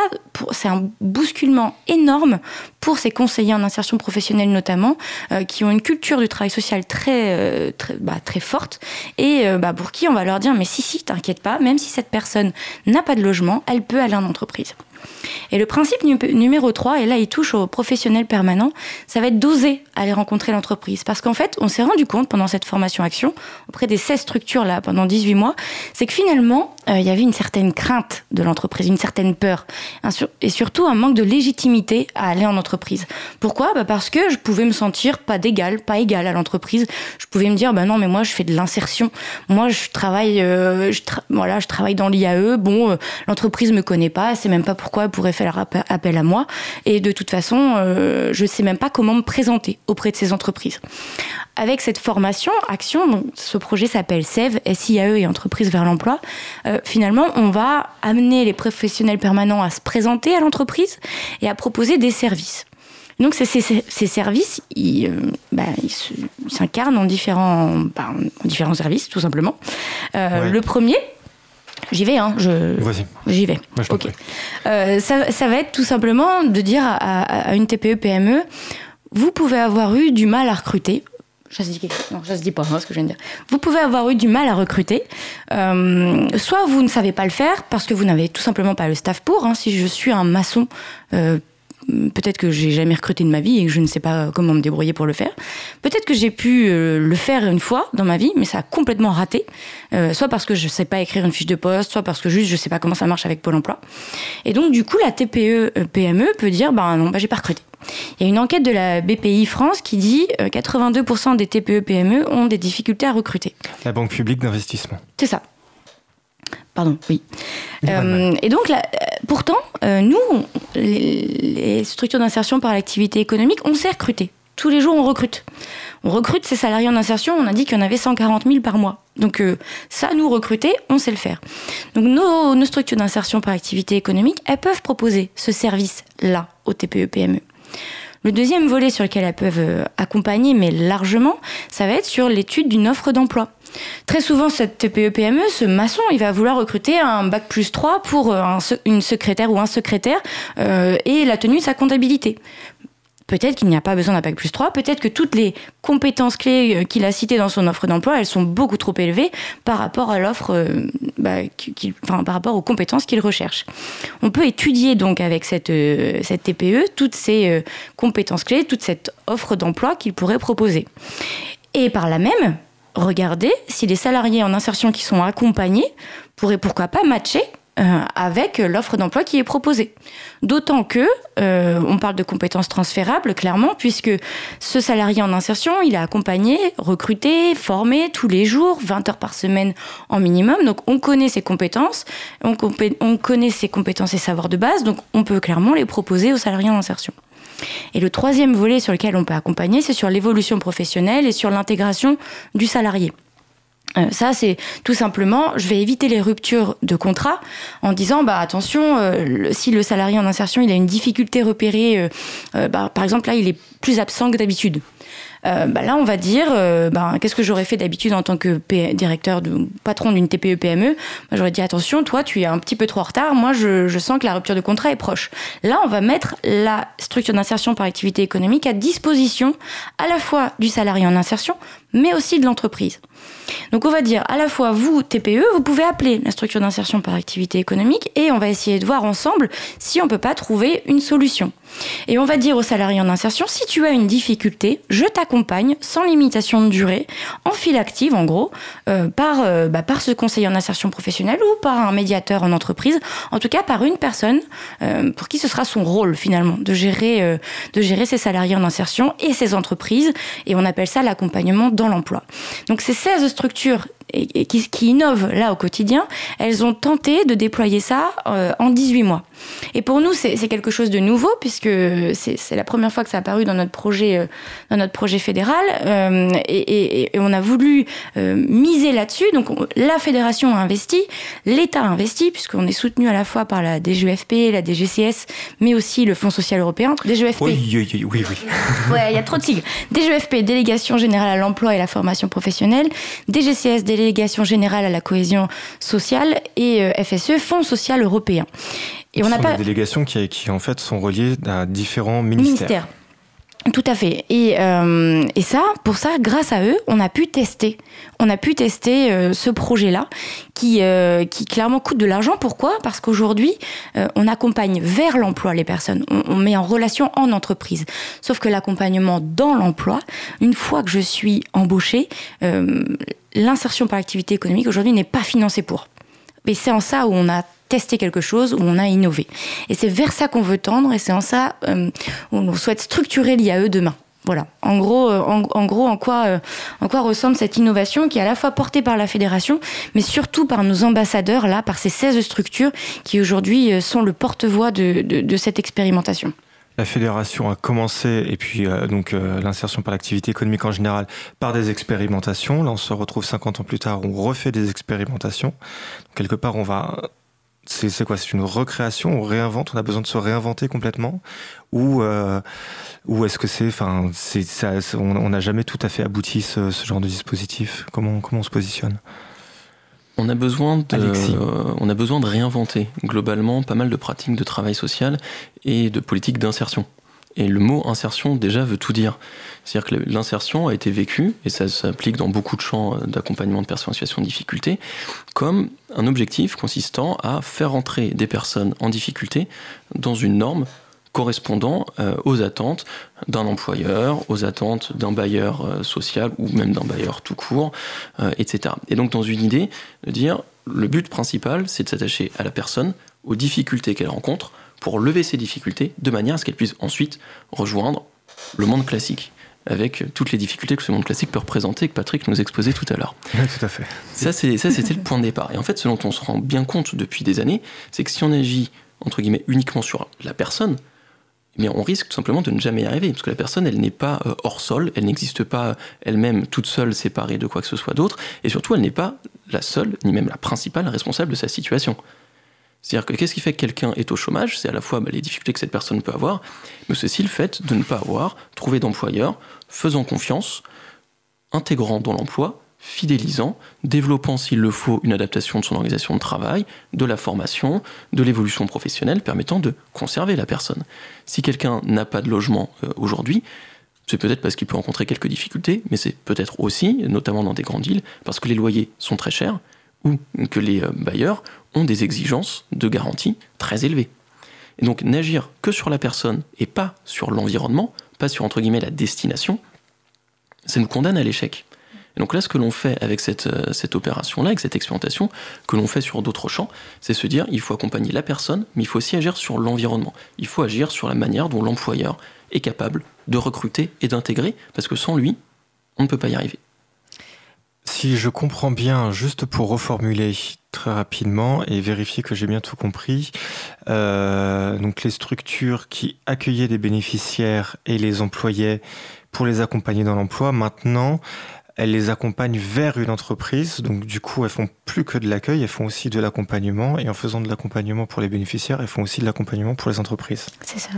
c'est un bousculement énorme pour ces conseillers en insertion professionnelle notamment, euh, qui ont une culture du travail social très, euh, bah, forte, et bah, pour qui on va leur dire, mais si, si, t'inquiète pas, même si cette personne n'a pas de logement, elle peut aller en entreprise. Et le principe numéro 3, et là il touche aux professionnels permanents, ça va être d'oser aller rencontrer l'entreprise. Parce qu'en fait, on s'est rendu compte pendant cette formation action, auprès des 16 structures là, pendant 18 mois, c'est que finalement, euh, il y avait une certaine crainte de l'entreprise, une certaine peur, et surtout un manque de légitimité à aller en entreprise. Pourquoi? Bah Parce que je pouvais me sentir pas d'égal, pas égal à l'entreprise. Je pouvais me dire, bah non, mais moi je fais de l'insertion. Moi je travaille, euh, voilà, je travaille dans l'IAE. Bon, euh, l'entreprise me connaît pas, c'est même pas pourquoi elle pourrait faire appel à moi. Et de toute façon, je sais même pas comment me présenter auprès de ces entreprises. Avec cette formation, Action, donc, ce projet s'appelle SEV, SIAE et Entreprise vers l'emploi, euh, finalement, on va amener les professionnels permanents à se présenter à l'entreprise et à proposer des services. Donc ces, services, ils euh, bah, s'incarnent en différents, bah, différents services, tout simplement. Euh, le premier, J'y vais, hein. Je... J'y vais. ok. ça, va être tout simplement de dire à, une TPE PME, vous pouvez avoir eu du mal à recruter. Ça se dit, non, ça se dit pas, hein, ce que je viens de dire. Vous pouvez avoir eu du mal à recruter. Euh, soit vous ne savez pas le faire parce que vous n'avez tout simplement pas le staff pour. Hein. Si je suis un maçon, euh, peut-être que j'ai jamais recruté de ma vie et que je ne sais pas comment me débrouiller pour le faire. Peut-être que j'ai pu euh, le faire une fois dans ma vie, mais ça a complètement raté. Euh, soit parce que je ne sais pas écrire une fiche de poste, soit parce que juste je ne sais pas comment ça marche avec Pôle Emploi. Et donc du coup, la TPE PME peut dire, ben non, ben j'ai pas recruté. Il y a une enquête de la BPI France qui dit 82% euh, des TPE PME ont des difficultés à recruter. La Banque publique d'investissement. C'est ça. Pardon, oui. Euh, et donc, là, pourtant, euh, nous, les, structures d'insertion par l'activité économique, on sait recruter. Tous les jours, on recrute. On recrute ces salariés en insertion, on a dit qu'il y en avait 140 000 par mois. Donc euh, ça, nous recruter, on sait le faire. Donc nos, nos structures d'insertion par activité économique, elles peuvent proposer ce service-là aux TPE-PME. Le deuxième volet sur lequel elles peuvent euh, accompagner, mais largement, ça va être sur l'étude d'une offre d'emploi. Très souvent, cette TPE-PME, ce maçon, il va vouloir recruter un bac plus 3 pour euh, un, une secrétaire ou un secrétaire euh, et la tenue de sa comptabilité. Peut-être qu'il n'y a pas besoin d'un bac plus 3, peut-être que toutes les compétences clés euh, qu'il a citées dans son offre d'emploi, elles sont beaucoup trop élevées par rapport à l'offre, bah, enfin, par rapport aux compétences qu'il recherche. On peut étudier donc avec cette, cette TPE toutes ces compétences clés, toute cette offre d'emploi qu'il pourrait proposer. Et par là même, regarder si les salariés en insertion qui sont accompagnés pourraient pourquoi pas matcher euh, avec l'offre d'emploi qui est proposée. D'autant que euh, on parle de compétences transférables clairement puisque ce salarié en insertion, il est accompagné, recruté, formé tous les jours, 20 heures par semaine en minimum. Donc on connaît ses compétences, on, on connaît ses compétences et savoirs de base, donc on peut clairement les proposer aux salariés en insertion. Et le troisième volet sur lequel on peut accompagner, c'est sur l'évolution professionnelle et sur l'intégration du salarié. Euh, ça, c'est tout simplement, je vais éviter les ruptures de contrat en disant, bah attention, euh, si le salarié en insertion, il a une difficulté repérée, euh, bah, par exemple là, il est plus absent que d'habitude. Bah, là, on va dire, bah, qu'est-ce que j'aurais fait d'habitude en tant que directeur, de, patron d'une TPE-PME J'aurais dit, attention, toi, tu es un petit peu trop en retard, moi, je, sens que la rupture de contrat est proche. Là, on va mettre la structure d'insertion par activité économique à disposition à la fois du salarié en insertion, mais aussi de l'entreprise. Donc on va dire à la fois vous, TPE, vous pouvez appeler la structure d'insertion par activité économique et on va essayer de voir ensemble si on ne peut pas trouver une solution. Et on va dire aux salariés en insertion, si tu as une difficulté, je t'accompagne sans limitation de durée, en file active en gros, euh, par, euh, bah, par ce conseiller en insertion professionnelle ou par un médiateur en entreprise, en tout cas par une personne euh, pour qui ce sera son rôle finalement de gérer, de gérer ses salariés en insertion et ses entreprises. Et on appelle ça l'accompagnement dans l'emploi. Donc ces 16 structures et, qui, qui, innovent là au quotidien, elles ont tenté de déployer ça euh, en 18 mois. Et pour nous, c'est quelque chose de nouveau puisque c'est la première fois que ça a apparu dans notre projet, euh, dans notre projet fédéral euh, et, et, on a voulu miser là-dessus. Donc la fédération a investi, l'État a investi puisqu'on est soutenu à la fois par la DGFP, la DGCS, mais aussi le Fonds social européen. DGFP. Oui, oui, oui. oui. ouais, il y a trop de sigles. DGFP, Délégation générale à l'emploi et la formation professionnelle. DGCS, délégation générale à la cohésion sociale, et euh, FSE, Fonds social européen. Et Ce on n'a pas des délégations qui, qui, en fait sont reliées à différents ministères. Tout à fait. Et, euh, et, ça, pour ça, grâce à eux, on a pu tester. On a pu tester euh, ce projet-là, qui, euh, qui clairement coûte de l'argent. Pourquoi? Parce qu'aujourd'hui, on accompagne vers l'emploi les personnes. On, on, met en relation en entreprise. Sauf que l'accompagnement dans l'emploi, une fois que je suis embauché, euh, l'insertion par l'activité économique aujourd'hui n'est pas financée pour. Et c'est en ça où on a testé quelque chose, où on a innové. Et c'est vers ça qu'on veut tendre, et c'est en ça euh, où on souhaite structurer l'IAE demain. Voilà. En gros, euh, en, gros, en quoi, euh, en quoi ressemble cette innovation qui est à la fois portée par la fédération, mais surtout par nos ambassadeurs, là, par ces 16 structures qui aujourd'hui euh, sont le porte-voix de, de, cette expérimentation. La fédération a commencé, et puis donc l'insertion par l'activité économique en général, par des expérimentations. Là, on se retrouve 50 ans plus tard, on refait des expérimentations. Quelque part, on va. C'est quoi? C'est une recréation? On réinvente? On a besoin de se réinventer complètement? Ou, euh, ou est-ce que c'est. Enfin, on n'a jamais tout à fait abouti ce, ce genre de dispositif? Comment, comment on se positionne? On a, besoin de, euh, on a besoin de réinventer globalement pas mal de pratiques de travail social et de politiques d'insertion. Et le mot insertion déjà veut tout dire. C'est-à-dire que l'insertion a été vécue, et ça s'applique dans beaucoup de champs d'accompagnement de personnes en situation de difficulté, comme un objectif consistant à faire entrer des personnes en difficulté dans une norme correspondant euh, aux attentes d'un employeur, aux attentes d'un bailleur euh, social ou même d'un bailleur tout court, euh, etc. Et donc dans une idée de dire le but principal, c'est de s'attacher à la personne, aux difficultés qu'elle rencontre, pour lever ces difficultés de manière à ce qu'elle puisse ensuite rejoindre le monde classique avec toutes les difficultés que ce monde classique peut représenter que Patrick nous exposait tout à l'heure. Oui, tout à fait. Ça, c'était le point de départ. Et en fait, ce dont on se rend bien compte depuis des années, c'est que si on agit, entre guillemets, uniquement sur la personne, eh on risque tout simplement de ne jamais y arriver, parce que la personne, elle n'est pas euh, hors sol, elle n'existe pas elle-même toute seule, séparée de quoi que ce soit d'autre, et surtout, elle n'est pas la seule, ni même la principale responsable de sa situation. C'est-à-dire que qu'est-ce qui fait que quelqu'un est au chômage? C'est à la fois bah, les difficultés que cette personne peut avoir, mais c'est aussi le fait de ne pas avoir trouvé d'employeur faisant confiance, intégrant dans l'emploi, fidélisant, développant s'il le faut une adaptation de son organisation de travail, de la formation, de l'évolution professionnelle permettant de conserver la personne. Si quelqu'un n'a pas de logement euh, aujourd'hui, c'est peut-être parce qu'il peut rencontrer quelques difficultés, mais c'est peut-être aussi, notamment dans des grandes villes, parce que les loyers sont très chers ou que les euh, bailleurs ont des exigences de garantie très élevées. Et donc n'agir que sur la personne et pas sur l'environnement, pas sur entre guillemets la destination, ça nous condamne à l'échec. Et donc là, ce que l'on fait avec cette, euh, cette opération-là, avec cette expérimentation, que l'on fait sur d'autres champs, c'est se dire, il faut accompagner la personne, mais il faut aussi agir sur l'environnement. Il faut agir sur la manière dont l'employeur est capable de recruter et d'intégrer, parce que sans lui, on ne peut pas y arriver. Si je comprends bien, juste pour reformuler très rapidement et vérifier que j'ai bien tout compris, euh, donc les structures qui accueillaient des bénéficiaires et les employaient pour les accompagner dans l'emploi, maintenant, elles les accompagnent vers une entreprise. Donc du coup, elles font plus que de l'accueil, elles font aussi de l'accompagnement. Et en faisant de l'accompagnement pour les bénéficiaires, elles font aussi de l'accompagnement pour les entreprises. C'est ça.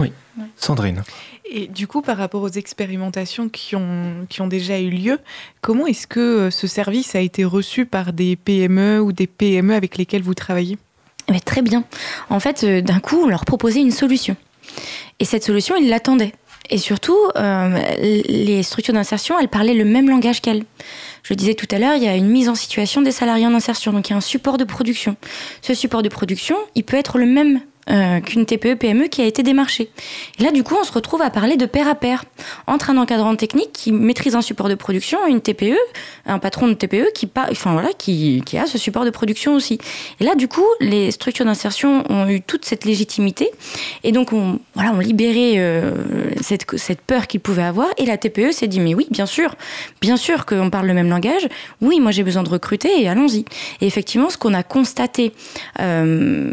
Oui. Sandrine. Et du coup, par rapport aux expérimentations qui ont, qui ont déjà eu lieu, comment est-ce que euh, ce service a été reçu par des PME ou des PME avec lesquelles vous travaillez? Mais Très bien. En fait, euh, d'un coup, on leur proposait une solution. Et cette solution, ils l'attendaient. Et surtout, euh, les structures d'insertion, elles parlaient le même langage qu'elles. Je le disais tout à l'heure, il y a une mise en situation des salariés en insertion, donc il y a un support de production. Ce support de production, il peut être le même euh, qu'une TPE-PME qui a été démarchée. Et là, du coup, on se retrouve à parler de pair à pair entre un encadrant technique qui maîtrise un support de production et une TPE, un patron de TPE qui, enfin, voilà, qui, a ce support de production aussi. Et là, du coup, les structures d'insertion ont eu toute cette légitimité et donc on, voilà, on libéré euh, cette, cette peur qu'ils pouvaient avoir et la TPE s'est dit mais oui, bien sûr, bien sûr qu'on parle le même langage. Oui, moi j'ai besoin de recruter et allons-y. Et effectivement, ce qu'on a constaté euh,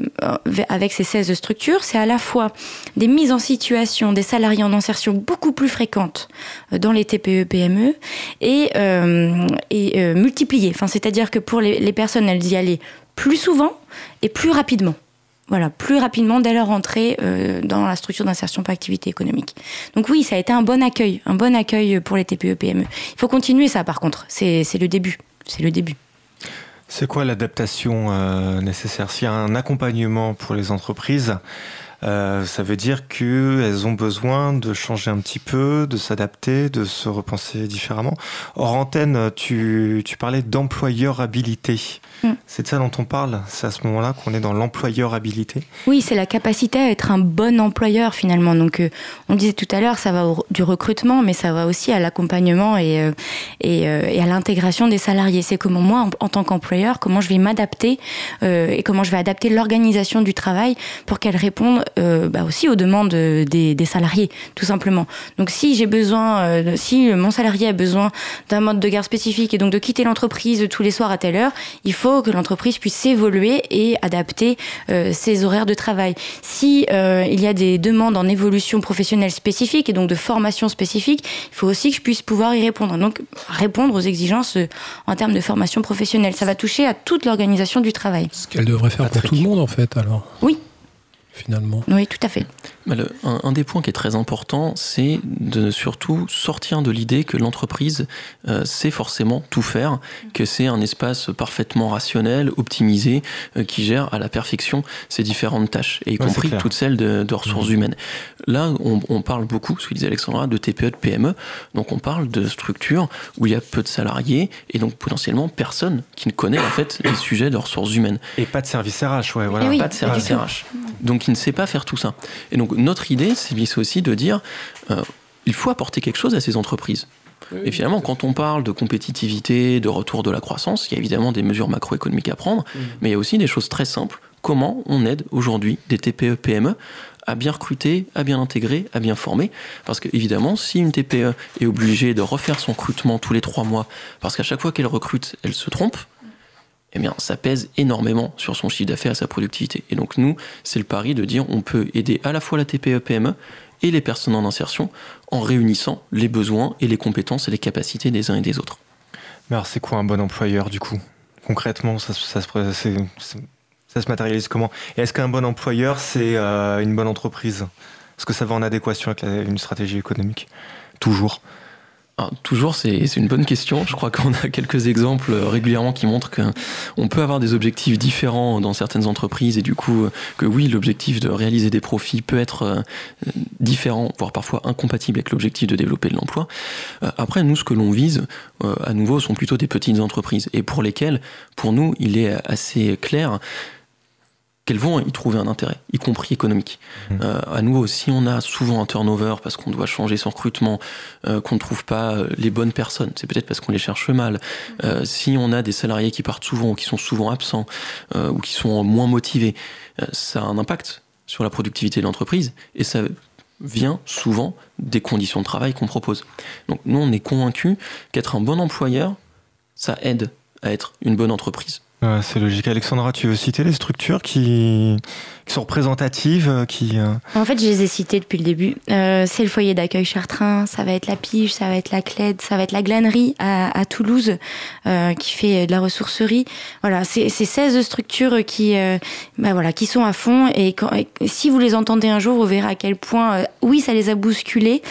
avec ces 16 de structure, c'est à la fois des mises en situation des salariés en insertion beaucoup plus fréquentes euh, dans les TPE-PME et, euh, et euh, multipliées. Enfin, C'est-à-dire que pour les, personnes, elles y allaient plus souvent et plus rapidement. Voilà, plus rapidement dès leur entrée dans la structure d'insertion par activité économique. Donc oui, ça a été un bon accueil, un bon accueil pour les TPE-PME. Il faut continuer ça par contre, c'est le début, c'est le début. C'est quoi l'adaptation euh, nécessaire? S'il y a un accompagnement pour les entreprises, euh, ça veut dire qu'elles ont besoin de changer un petit peu, de s'adapter, de se repenser différemment. Hors antenne, tu, tu parlais d'employeurabilité. Mm. C'est de ça dont on parle? C'est à ce moment-là qu'on est dans l'employeurabilité Oui, c'est la capacité à être un bon employeur finalement. Donc, euh, on disait tout à l'heure, ça va du recrutement, mais ça va aussi à l'accompagnement et, euh, et, à l'intégration des salariés. C'est comment moi, en, tant qu'employeur, comment je vais m'adapter et comment je vais adapter l'organisation du travail pour qu'elle réponde bah aussi aux demandes des, des, salariés, tout simplement. Donc, si j'ai besoin, si mon salarié a besoin d'un mode de garde spécifique et donc de quitter l'entreprise tous les soirs à telle heure, il faut que l'entreprise puisse évoluer et adapter euh, ses horaires de travail. Si euh, il y a des demandes en évolution professionnelle spécifique et donc de formation spécifique, il faut aussi que je puisse pouvoir y répondre. Donc répondre aux exigences euh, en termes de formation professionnelle. Ça va toucher à toute l'organisation du travail. Ce qu'elle devrait faire pour tout le monde en fait alors. Oui, finalement. Oui, tout à fait. un, des points qui est très important, c'est de surtout sortir de l'idée que l'entreprise euh, sait forcément tout faire, que c'est un espace parfaitement rationnel, optimisé, euh, qui gère à la perfection ses différentes tâches, et y compris toutes celles de, ressources mmh. humaines. Là, on, parle beaucoup, ce que disait Alexandra, de TPE, de PME, donc on parle de structures où il y a peu de salariés, et donc potentiellement personne qui ne connaît en fait les sujets de ressources humaines. Et pas de service RH, ouais, voilà. Eh pas de service RH. Donc qui ne sait pas faire tout ça. Et donc notre idée, c'est aussi de dire, euh, il faut apporter quelque chose à ces entreprises. Et finalement, quand on parle de compétitivité, de retour de la croissance, il y a évidemment des mesures macroéconomiques à prendre, mmh. mais il y a aussi des choses très simples. Comment on aide aujourd'hui des TPE, PME à bien recruter, à bien intégrer, à bien former? Parce que évidemment, si une TPE est obligée de refaire son recrutement tous les trois mois, parce qu'à chaque fois qu'elle recrute, elle se trompe, eh bien, ça pèse énormément sur son chiffre d'affaires et sa productivité. Et donc, nous, c'est le pari de dire on peut aider à la fois la TPE-PME et les personnes en insertion en réunissant les besoins et les compétences et les capacités des uns et des autres. Mais alors, c'est quoi un bon employeur du coup? Concrètement, ça, se matérialise comment? Et est-ce qu'un bon employeur, c'est euh, une bonne entreprise? Est-ce que ça va en adéquation avec une stratégie économique? Toujours ah, toujours, c'est une bonne question. Je crois qu'on a quelques exemples euh, régulièrement qui montrent qu'on peut avoir des objectifs différents dans certaines entreprises et du coup que oui, l'objectif de réaliser des profits peut être euh, différent, voire parfois incompatible avec l'objectif de développer de l'emploi. Après, nous, ce que l'on vise, à nouveau, sont plutôt des petites entreprises et pour lesquelles, pour nous, il est assez clair qu'elles vont y trouver un intérêt, y compris économique. Mmh. Euh, à nouveau, si on a souvent un turnover parce qu'on doit changer son recrutement, euh, qu'on ne trouve pas euh, les bonnes personnes, c'est peut-être parce qu'on les cherche mal. Euh, si on a des salariés qui partent souvent ou qui sont souvent absents euh, ou qui sont moins motivés, euh, ça a un impact sur la productivité de l'entreprise et ça vient souvent des conditions de travail qu'on propose. Donc nous, on est convaincus qu'être un bon employeur, ça aide à être une bonne entreprise c'est logique. Alexandra, tu veux citer les structures qui, qui sont représentatives euh, qui, euh, En fait, je les ai citées depuis le début. Euh, c'est le foyer d'accueil Chartrain, ça va être la Pige, ça va être la Clède, ça va être la Glanerie à, Toulouse, qui fait de la ressourcerie. Voilà, c'est 16 structures qui, euh, bah voilà, qui sont à fond. Et, si vous les entendez un jour, vous verrez à quel point, oui, ça les a bousculées,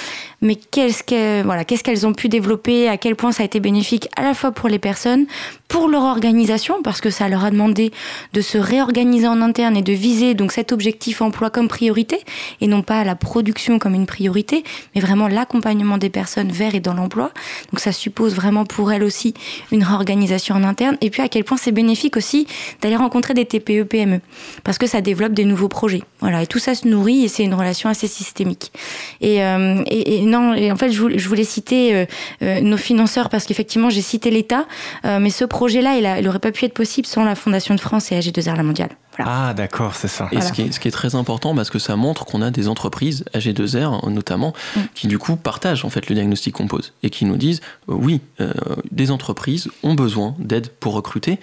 mais qu'est-ce qu'elles voilà, qu'est-ce qu'elles ont pu développer, à quel point ça a été bénéfique à la fois pour les personnes, pour leur organisation, parce que ça leur a demandé de se réorganiser en interne et de viser donc cet objectif emploi comme priorité, et non pas la production comme une priorité, mais vraiment l'accompagnement des personnes vers et dans l'emploi. Donc ça suppose vraiment pour elles aussi une réorganisation en interne, et puis à quel point c'est bénéfique aussi d'aller rencontrer des TPE, PME, parce que ça développe des nouveaux projets. Voilà, et tout ça se nourrit, et c'est une relation assez systémique. Et, euh, non, et en fait, je voulais, citer euh, euh, nos financeurs parce qu'effectivement, j'ai cité l'État, mais ce projet-là, il n'aurait pas pu être possible sans la Fondation de France et AG2R La Mondiale. Voilà. Ah, d'accord, c'est ça. Et voilà. ce, qui est, ce, qui est, très important, parce que ça montre qu'on a des entreprises, AG2R notamment, mm. qui du coup partagent en fait le diagnostic qu'on pose et qui nous disent euh, oui, euh, des entreprises ont besoin d'aide pour recruter.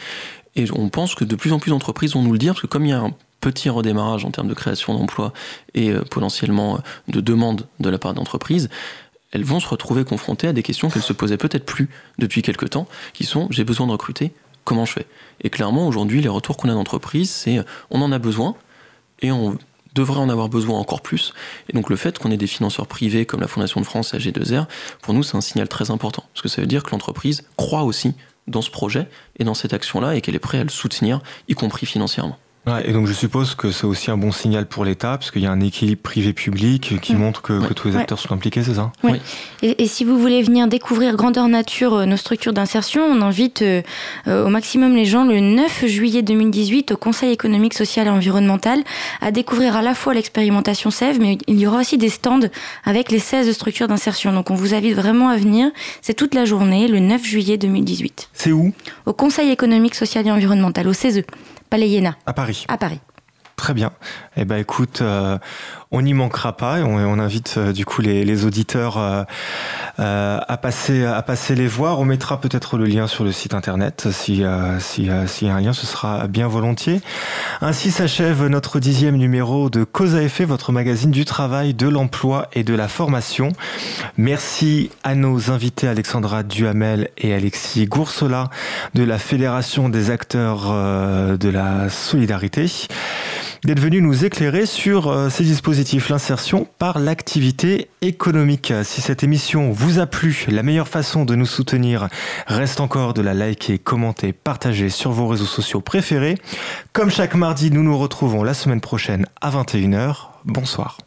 Et on pense que de plus en plus d'entreprises vont nous le dire, parce que comme il y a un petit redémarrage en termes de création d'emplois et euh, potentiellement de demande de la part d'entreprises, elles vont se retrouver confrontées à des questions qu'elles se posaient peut-être plus depuis quelque temps, qui sont j'ai besoin de recruter, comment je fais Et clairement, aujourd'hui, les retours qu'on a d'entreprise, c'est on en a besoin et on devrait en avoir besoin encore plus. Et donc le fait qu'on ait des financeurs privés comme la Fondation de France et AG2R, pour nous, c'est un signal très important, parce que ça veut dire que l'entreprise croit aussi dans ce projet et dans cette action-là et qu'elle est prête à le soutenir, y compris financièrement. Ouais, et donc je suppose que c'est aussi un bon signal pour l'État, parce qu'il y a un équilibre privé-public qui mmh. montre que, ouais. que, tous les acteurs ouais. sont impliqués, c'est ça Oui. Et, et, si vous voulez venir découvrir grandeur nature euh, nos structures d'insertion, on invite euh, euh, au maximum les gens le 9 juillet 2018 au Conseil économique, social et environnemental à découvrir à la fois l'expérimentation SEV, mais il y aura aussi des stands avec les 16 structures d'insertion. Donc on vous invite vraiment à venir. C'est toute la journée, le 9 juillet 2018. C'est où? Au Conseil économique, social et environnemental, au CESE. Palais Iéna. À Paris. À Paris. Très bien. Eh ben, écoute, euh, on n'y manquera pas on, on invite euh, du coup les, auditeurs euh, à passer à passer les voir. On mettra peut-être le lien sur le site internet si si s'il y a un lien, ce sera bien volontiers. Ainsi s'achève notre dixième numéro de Cause à effet, votre magazine du travail, de l'emploi et de la formation. Merci à nos invités Alexandra Duhamel et Alexis Goursola de la Fédération des acteurs de la solidarité d'être venu nous éclairer sur euh, ces dispositifs, l'insertion par l'activité économique. Si cette émission vous a plu, la meilleure façon de nous soutenir reste encore de la liker, commenter, partager sur vos réseaux sociaux préférés. Comme chaque mardi, nous nous retrouvons la semaine prochaine à 21h. Bonsoir.